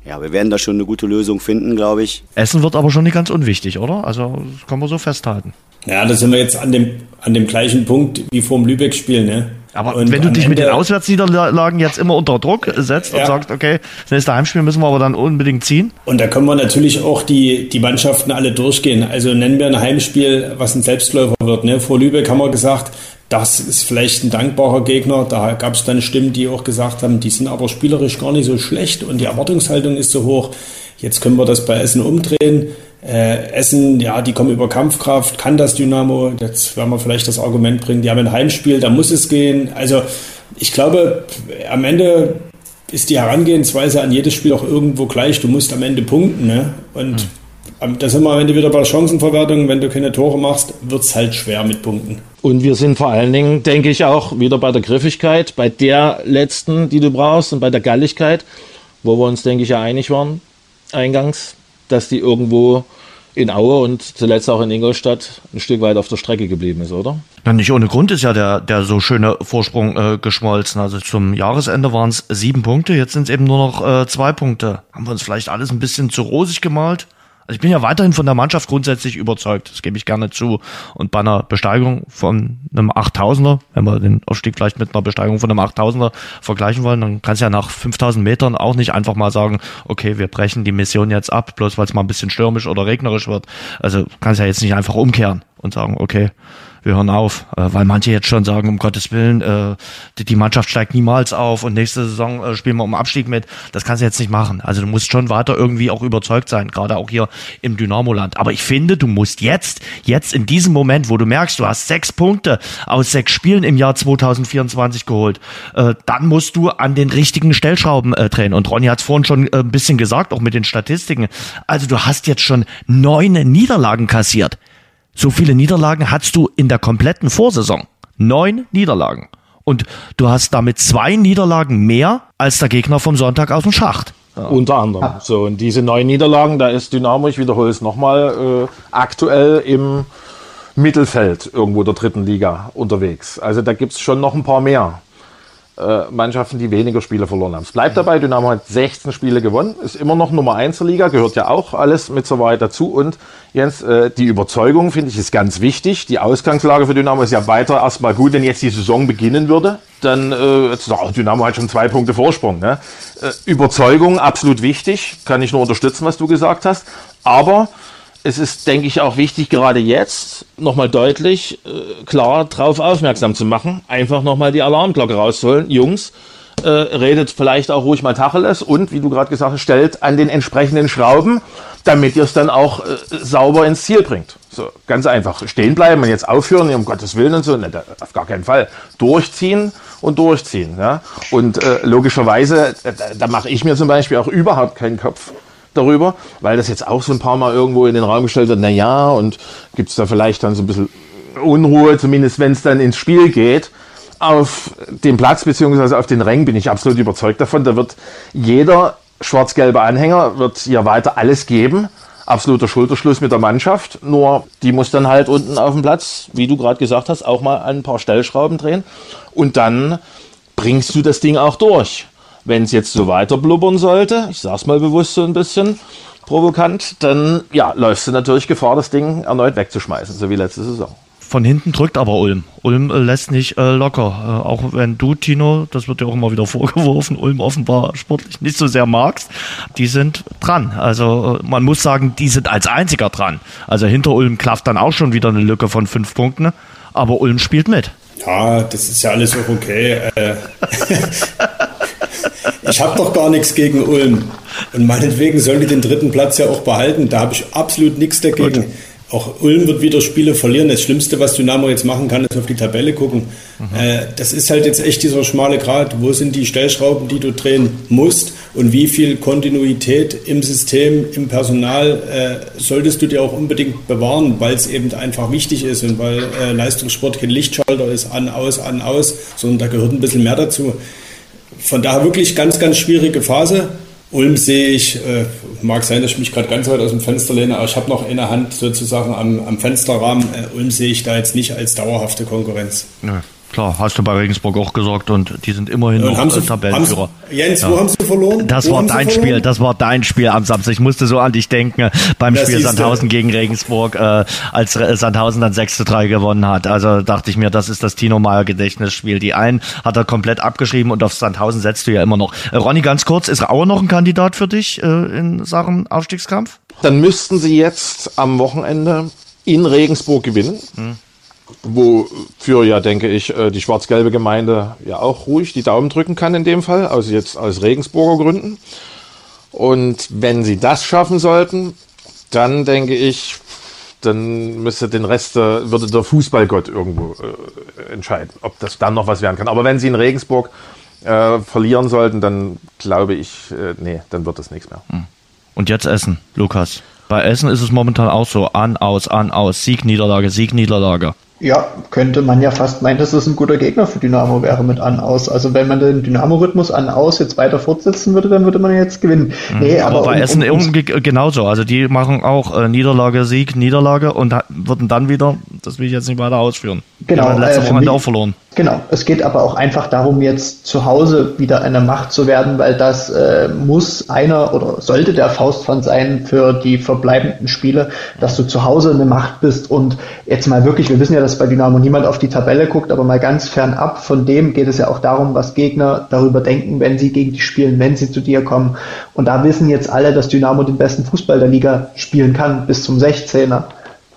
ja, wir werden da schon eine gute Lösung finden, glaube ich. Essen wird aber schon nicht ganz unwichtig, oder? Also das kann man so festhalten. Ja, da sind wir jetzt an dem, an dem gleichen Punkt wie vor dem Lübeck-Spiel. Ne? Aber und wenn du dich mit den Auswärtsniederlagen jetzt immer unter Druck setzt ja. und sagst, okay, das nächste Heimspiel müssen wir aber dann unbedingt ziehen. Und da können wir natürlich auch die, die Mannschaften alle durchgehen. Also nennen wir ein Heimspiel, was ein Selbstläufer wird. Ne? Vor Lübeck haben wir gesagt, das ist vielleicht ein dankbarer Gegner. Da gab es dann Stimmen, die auch gesagt haben, die sind aber spielerisch gar nicht so schlecht und die Erwartungshaltung ist so hoch. Jetzt können wir das bei Essen umdrehen. Äh, Essen, ja, die kommen über Kampfkraft, kann das Dynamo. Jetzt werden wir vielleicht das Argument bringen, die haben ein Heimspiel, da muss es gehen. Also ich glaube, am Ende ist die Herangehensweise an jedes Spiel auch irgendwo gleich. Du musst am Ende punkten. Ne? Und mhm. da sind wir am Ende wieder bei Chancenverwertung. Wenn du keine Tore machst, wird es halt schwer mit Punkten. Und wir sind vor allen Dingen, denke ich, auch wieder bei der Griffigkeit, bei der letzten, die du brauchst und bei der Galligkeit, wo wir uns, denke ich, ja einig waren, eingangs, dass die irgendwo in Aue und zuletzt auch in Ingolstadt ein Stück weit auf der Strecke geblieben ist, oder? Na, nicht ohne Grund ist ja der, der so schöne Vorsprung äh, geschmolzen. Also zum Jahresende waren es sieben Punkte, jetzt sind es eben nur noch äh, zwei Punkte. Haben wir uns vielleicht alles ein bisschen zu rosig gemalt? Also ich bin ja weiterhin von der Mannschaft grundsätzlich überzeugt, das gebe ich gerne zu. Und bei einer Besteigung von einem 8000er, wenn wir den Aufstieg vielleicht mit einer Besteigung von einem 8000er vergleichen wollen, dann kannst du ja nach 5000 Metern auch nicht einfach mal sagen, okay, wir brechen die Mission jetzt ab, bloß weil es mal ein bisschen stürmisch oder regnerisch wird. Also kannst ja jetzt nicht einfach umkehren und sagen, okay, wir hören auf, äh, weil manche jetzt schon sagen, um Gottes Willen, äh, die, die Mannschaft steigt niemals auf und nächste Saison äh, spielen wir um Abstieg mit. Das kannst du jetzt nicht machen. Also du musst schon weiter irgendwie auch überzeugt sein, gerade auch hier im Dynamo-Land. Aber ich finde, du musst jetzt, jetzt in diesem Moment, wo du merkst, du hast sechs Punkte aus sechs Spielen im Jahr 2024 geholt, äh, dann musst du an den richtigen Stellschrauben äh, drehen. Und Ronny hat es vorhin schon äh, ein bisschen gesagt, auch mit den Statistiken. Also du hast jetzt schon neun Niederlagen kassiert. So viele Niederlagen hattest du in der kompletten Vorsaison. Neun Niederlagen. Und du hast damit zwei Niederlagen mehr als der Gegner vom Sonntag aus dem Schacht. Ja. Unter anderem. So, und diese neun Niederlagen, da ist Dynamo, ich wiederhole es nochmal, äh, aktuell im Mittelfeld irgendwo der dritten Liga unterwegs. Also da gibt es schon noch ein paar mehr äh, Mannschaften, die weniger Spiele verloren haben. Es bleibt dabei, Dynamo hat 16 Spiele gewonnen, ist immer noch Nummer 1 der Liga, gehört ja auch alles mit so weit dazu. Und Jens, äh, die Überzeugung, finde ich, ist ganz wichtig. Die Ausgangslage für Dynamo ist ja weiter erstmal gut, wenn jetzt die Saison beginnen würde. Dann, äh, jetzt, oh, Dynamo hat schon zwei Punkte Vorsprung. Ne? Äh, Überzeugung, absolut wichtig, kann ich nur unterstützen, was du gesagt hast. Aber es ist, denke ich, auch wichtig, gerade jetzt nochmal deutlich äh, klar darauf aufmerksam zu machen. Einfach nochmal die Alarmglocke rausholen. Jungs, äh, redet vielleicht auch ruhig mal Tacheles und, wie du gerade gesagt hast, stellt an den entsprechenden Schrauben, damit ihr es dann auch äh, sauber ins Ziel bringt. So, ganz einfach. Stehen bleiben und jetzt aufhören, um Gottes Willen und so. Ne, auf gar keinen Fall. Durchziehen und durchziehen. Ja? Und äh, logischerweise, da, da mache ich mir zum Beispiel auch überhaupt keinen Kopf darüber, weil das jetzt auch so ein paar Mal irgendwo in den Raum gestellt wird, na ja, und gibt es da vielleicht dann so ein bisschen Unruhe, zumindest wenn es dann ins Spiel geht. Auf dem Platz beziehungsweise auf den Rängen bin ich absolut überzeugt davon. Da wird jeder schwarz-gelbe Anhänger wird hier weiter alles geben. Absoluter Schulterschluss mit der Mannschaft. Nur die muss dann halt unten auf dem Platz, wie du gerade gesagt hast, auch mal ein paar Stellschrauben drehen. Und dann bringst du das Ding auch durch. Wenn es jetzt so weiter blubbern sollte, ich sag's mal bewusst so ein bisschen provokant, dann ja, läufst du natürlich Gefahr, das Ding erneut wegzuschmeißen, so wie letzte Saison. Von hinten drückt aber Ulm. Ulm äh, lässt nicht äh, locker. Äh, auch wenn du, Tino, das wird ja auch immer wieder vorgeworfen, Ulm offenbar sportlich nicht so sehr magst, die sind dran. Also äh, man muss sagen, die sind als einziger dran. Also hinter Ulm klafft dann auch schon wieder eine Lücke von fünf Punkten, aber Ulm spielt mit. Ja, das ist ja alles auch okay. Äh, ich habe doch gar nichts gegen Ulm. Und meinetwegen sollen die den dritten Platz ja auch behalten. Da habe ich absolut nichts dagegen. Gut. Auch Ulm wird wieder Spiele verlieren. Das Schlimmste, was Dynamo jetzt machen kann, ist auf die Tabelle gucken. Mhm. Äh, das ist halt jetzt echt dieser schmale Grat. Wo sind die Stellschrauben, die du drehen musst? Und wie viel Kontinuität im System, im Personal äh, solltest du dir auch unbedingt bewahren, weil es eben einfach wichtig ist und weil äh, Leistungssport kein Lichtschalter ist, an, aus, an, aus, sondern da gehört ein bisschen mehr dazu. Von daher wirklich ganz, ganz schwierige Phase. Ulm sehe ich, äh, mag sein, dass ich mich gerade ganz weit aus dem Fenster lehne, aber ich habe noch eine Hand sozusagen am, am Fensterrahmen. Äh, Ulm sehe ich da jetzt nicht als dauerhafte Konkurrenz. Ja. Klar, hast du bei Regensburg auch gesagt und die sind immerhin Und noch haben äh, sie, Tabellenführer. haben sie, Jens, wo haben sie verloren? Das wo war dein? Spiel, das war dein Spiel am Samstag. Ich musste so an dich denken beim Ja, Spiel. Sandhausen gegen Regensburg, äh, als Re- Sandhausen dann 6 zu 3 gewonnen hat. Also dachte ich mir, das ist das Tino Meyer Gedächtnisspiel. Die einen hat er komplett abgeschrieben und auf Sandhausen setzt du ja immer noch. Äh, Ronny, ganz kurz, ist Auer noch ein Kandidat für dich äh, in Sachen Aufstiegskampf? Dann müssten sie jetzt am Wochenende in Regensburg gewinnen. Wofür ja, denke ich, äh, die schwarz-gelbe Gemeinde ja auch ruhig die Daumen drücken kann in dem Fall, also jetzt aus Regensburger Gründen. Und wenn sie das schaffen sollten, dann denke ich, dann müsste den Rest, würde der Fußballgott irgendwo äh, entscheiden, ob das dann noch was werden kann. Aber wenn sie in Regensburg äh, verlieren sollten, dann glaube ich, äh, nee, dann wird das nichts mehr. Und jetzt Essen, Lukas. Bei Essen ist es momentan auch so, an, aus, an, aus, Sieg, Niederlage, Sieg, Niederlage. Ja, könnte man ja fast meinen, dass es ein guter Gegner für Dynamo wäre mit an-aus. Also wenn man den Dynamo-Rhythmus an-aus jetzt weiter fortsetzen würde, dann würde man jetzt gewinnen. Nee, Aber, aber bei um- Essen um- umge genauso. Also die machen auch äh, Niederlage, Sieg, Niederlage und würden dann wieder, das will ich jetzt nicht weiter ausführen. Genau, Die haben letzte äh, Wochenende auch verloren. Genau, es geht aber auch einfach darum, jetzt zu Hause wieder eine Macht zu werden, weil das äh, muss einer oder sollte der Faustpfand sein für die verbleibenden Spiele, dass du zu Hause eine Macht bist und jetzt mal wirklich, wir wissen ja, dass bei Dynamo niemand auf die Tabelle guckt, aber mal ganz fernab von dem geht es ja auch darum, was Gegner darüber denken, wenn sie gegen dich spielen, wenn sie zu dir kommen. Und da wissen jetzt alle, dass Dynamo den besten Fußball der Liga spielen kann, bis zum 16er.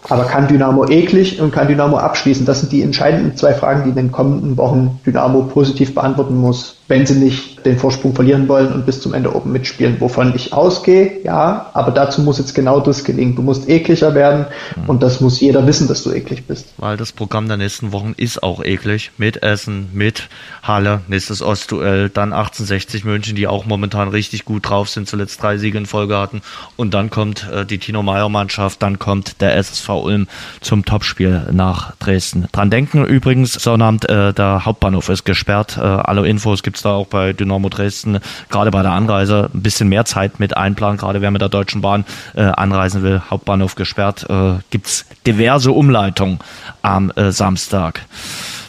Aber kann Dynamo eklig und kann Dynamo abschließen? Das sind die entscheidenden zwei Fragen, die in den kommenden Wochen Dynamo positiv beantworten muss, wenn sie nicht den Vorsprung verlieren wollen und bis zum Ende oben mitspielen. Wovon ich ausgehe, ja, aber dazu muss jetzt genau das gelingen. Du musst ekliger werden und das muss jeder wissen, dass du eklig bist. Weil das Programm der nächsten Wochen ist auch eklig. Mit Essen, mit Halle, nächstes Ostduell, dann 1860 München, die auch momentan richtig gut drauf sind, zuletzt drei Siege in Folge hatten. Und dann kommt äh, die Tino Meyer Mannschaft, dann kommt der SSV Ulm zum Topspiel nach Dresden. Dran denken übrigens, Sonnabend, äh, der Hauptbahnhof ist gesperrt. Äh, alle Infos gibt's da auch bei Dynamo Dresden. Gerade bei der Anreise ein bisschen mehr Zeit mit einplanen, gerade wer mit der Deutschen Bahn äh, anreisen will. Hauptbahnhof gesperrt. Äh, gibt's diverse Umleitungen am äh, Samstag.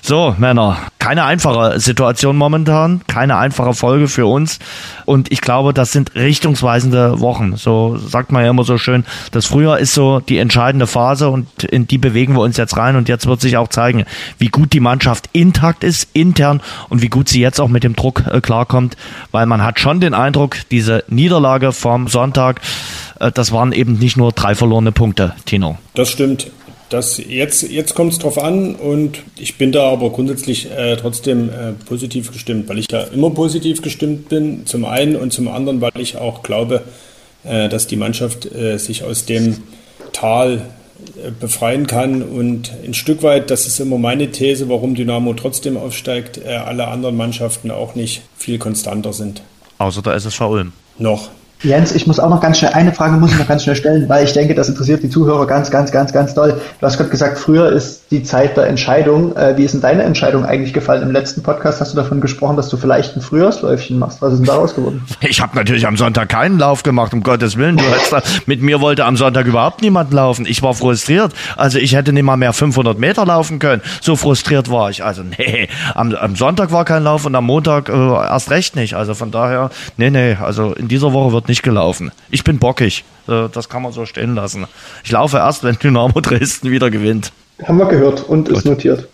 So, Männer, keine einfache Situation momentan, keine einfache Folge für uns. Und ich glaube, das sind richtungsweisende Wochen. So sagt man ja immer so schön. Das Frühjahr ist so die entscheidende Phase und in die bewegen wir uns jetzt rein. Und jetzt wird sich auch zeigen, wie gut die Mannschaft intakt ist, intern und wie gut sie jetzt auch mit dem Druck äh, klarkommt. Weil man hat schon den Eindruck, diese Niederlage vom Sonntag, äh, das waren eben nicht nur drei verlorene Punkte, Tino. Das stimmt. Das, jetzt jetzt kommt es drauf an und ich bin da aber grundsätzlich äh, trotzdem äh, positiv gestimmt, weil ich ja immer positiv gestimmt bin, zum einen und zum anderen, weil ich auch glaube, äh, dass die Mannschaft äh, sich aus dem Tal äh, befreien kann und ein Stück weit, das ist immer meine These, warum Dynamo trotzdem aufsteigt, äh, alle anderen Mannschaften auch nicht viel konstanter sind. Außer der SSV Ulm. Noch. Jens, ich muss auch noch ganz schnell, eine Frage muss ich noch ganz schnell stellen, weil ich denke, das interessiert die Zuhörer ganz, ganz, ganz, ganz doll. Du hast gerade gesagt, früher ist die Zeit der Entscheidung. Äh, wie ist denn deine Entscheidung eigentlich gefallen? Im letzten Podcast hast du davon gesprochen, dass du vielleicht ein Frühjahrsläufchen machst. Was ist denn daraus geworden? Ich habe natürlich am Sonntag keinen Lauf gemacht, um Gottes Willen. Du da, mit mir wollte am Sonntag überhaupt niemand laufen. Ich war frustriert. Also ich hätte nicht mal mehr 500 Meter laufen können. So frustriert war ich. Also nee, am, am Sonntag war kein Lauf und am Montag äh, erst recht nicht. Also von daher, nee, nee, also in dieser Woche wird nicht gelaufen. Ich bin bockig. Äh, Das kann man so stehen lassen. Ich laufe erst, wenn Dynamo Dresden wieder gewinnt. Haben wir gehört und ist notiert.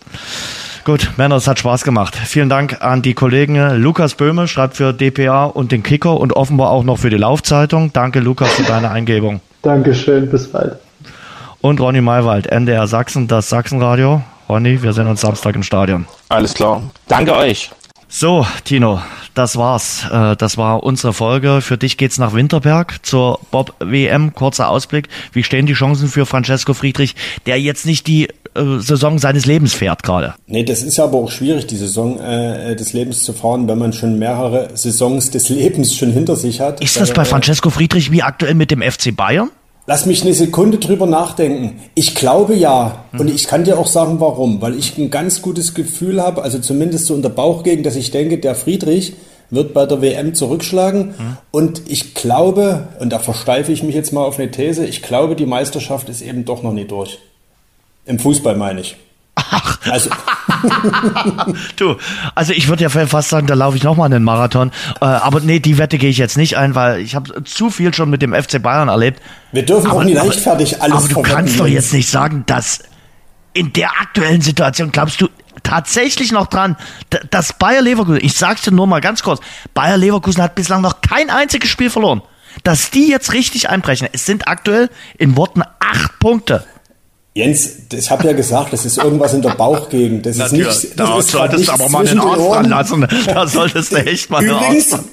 Gut, Männer, es hat Spaß gemacht. Vielen Dank an die Kollegen. Lukas Böhme schreibt für DPA und den Kicker und offenbar auch noch für die Laufzeitung. Danke, Lukas, für deine Eingebung. Dankeschön, bis bald. Und Ronny Maywald, NDR Sachsen, das Sachsenradio. Ronny, wir sehen uns Samstag im Stadion. Alles klar. Danke euch. So, Tino, das war's. Äh, Das war unsere Folge. Für dich geht's nach Winterberg zur Bob WM. Kurzer Ausblick. Wie stehen die Chancen für Francesco Friedrich, der jetzt nicht die äh, Saison seines Lebens fährt gerade? Nee, das ist aber auch schwierig, die Saison äh, des Lebens zu fahren, wenn man schon mehrere Saisons des Lebens schon hinter sich hat. Ist das bei Äh, Francesco Friedrich wie aktuell mit dem FC Bayern? Lass mich eine Sekunde drüber nachdenken. Ich glaube ja. Und ich kann dir auch sagen, warum. Weil ich ein ganz gutes Gefühl habe, also zumindest so in der Bauchgegend, dass ich denke, der Friedrich wird bei der WM zurückschlagen. Und ich glaube, und da versteife ich mich jetzt mal auf eine These, ich glaube, die Meisterschaft ist eben doch noch nicht durch. Im Fußball meine ich. Ach. Also. du, also ich würde ja fast sagen, da laufe ich nochmal einen Marathon. Äh, aber nee, die Wette gehe ich jetzt nicht ein, weil ich habe zu viel schon mit dem FC Bayern erlebt. Wir dürfen aber, auch nicht leichtfertig alles Aber du kannst doch jetzt nicht sagen, dass in der aktuellen Situation glaubst du tatsächlich noch dran, dass Bayer Leverkusen, ich sag's dir nur mal ganz kurz, Bayer Leverkusen hat bislang noch kein einziges Spiel verloren. Dass die jetzt richtig einbrechen. Es sind aktuell in Worten acht Punkte. Jens, ich habe ja gesagt, das ist irgendwas in der Bauchgegend. Das Natürlich, ist nicht. Das da ist solltest du aber mal einen Arzt dran lassen. Da solltest du echt mal Übrigens, einen Arzt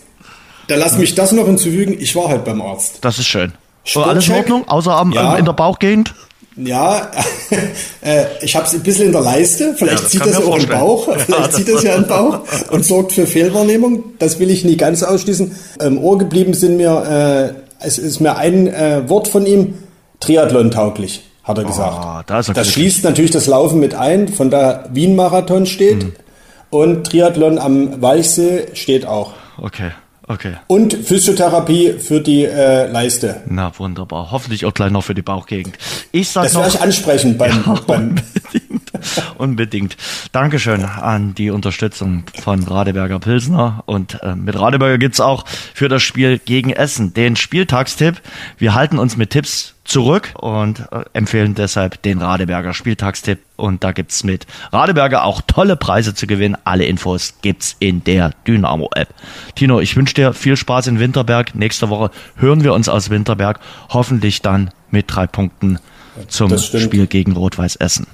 Da lass mich das noch hinzufügen. Ich war halt beim Arzt. Das ist schön. So, alles in Ordnung, außer am, ja. in der Bauchgegend? Ja, äh, ich habe es ein bisschen in der Leiste. Vielleicht ja, zieht das auch im Bauch. Vielleicht zieht das ja im Bauch und sorgt für Fehlwahrnehmung. Das will ich nie ganz ausschließen. Im Ohr geblieben sind mir, äh, es ist mir ein äh, Wort von ihm, Triathlon tauglich, hat er gesagt. Oh, das, das schließt natürlich das Laufen mit ein. Von der Wien-Marathon steht. Hm. Und Triathlon am Walchsee steht auch. Okay. Okay. Und Physiotherapie für die äh, Leiste. Na wunderbar. Hoffentlich auch gleich noch für die Bauchgegend. Ich sag das werde ich ansprechen beim, ja, beim. unbedingt. Dankeschön an die Unterstützung von Radeberger Pilsner. Und äh, mit Radeberger gibt's auch für das Spiel gegen Essen den Spieltagstipp. Wir halten uns mit Tipps zurück und äh, empfehlen deshalb den Radeberger Spieltagstipp. Und da gibt's mit Radeberger auch tolle Preise zu gewinnen. Alle Infos gibt's in der Dynamo-App. Tino, ich wünsche dir viel Spaß in Winterberg. Nächste Woche hören wir uns aus Winterberg. Hoffentlich dann mit drei Punkten zum Spiel gegen Rot-Weiß Essen.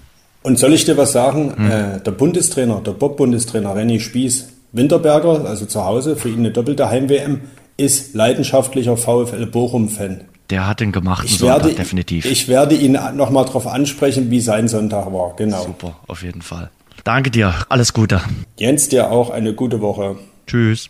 Und soll ich dir was sagen? Hm. Äh, der Bundestrainer, der Bob-Bundestrainer Renny Spieß, Winterberger, also zu Hause, für ihn eine doppelte Heim-WM, ist leidenschaftlicher VfL Bochum-Fan. Der hat den gemachten ich Sonntag, werde, definitiv. Ich werde ihn nochmal darauf ansprechen, wie sein Sonntag war. Genau. Super, auf jeden Fall. Danke dir. Alles Gute. Jens, dir auch eine gute Woche. Tschüss.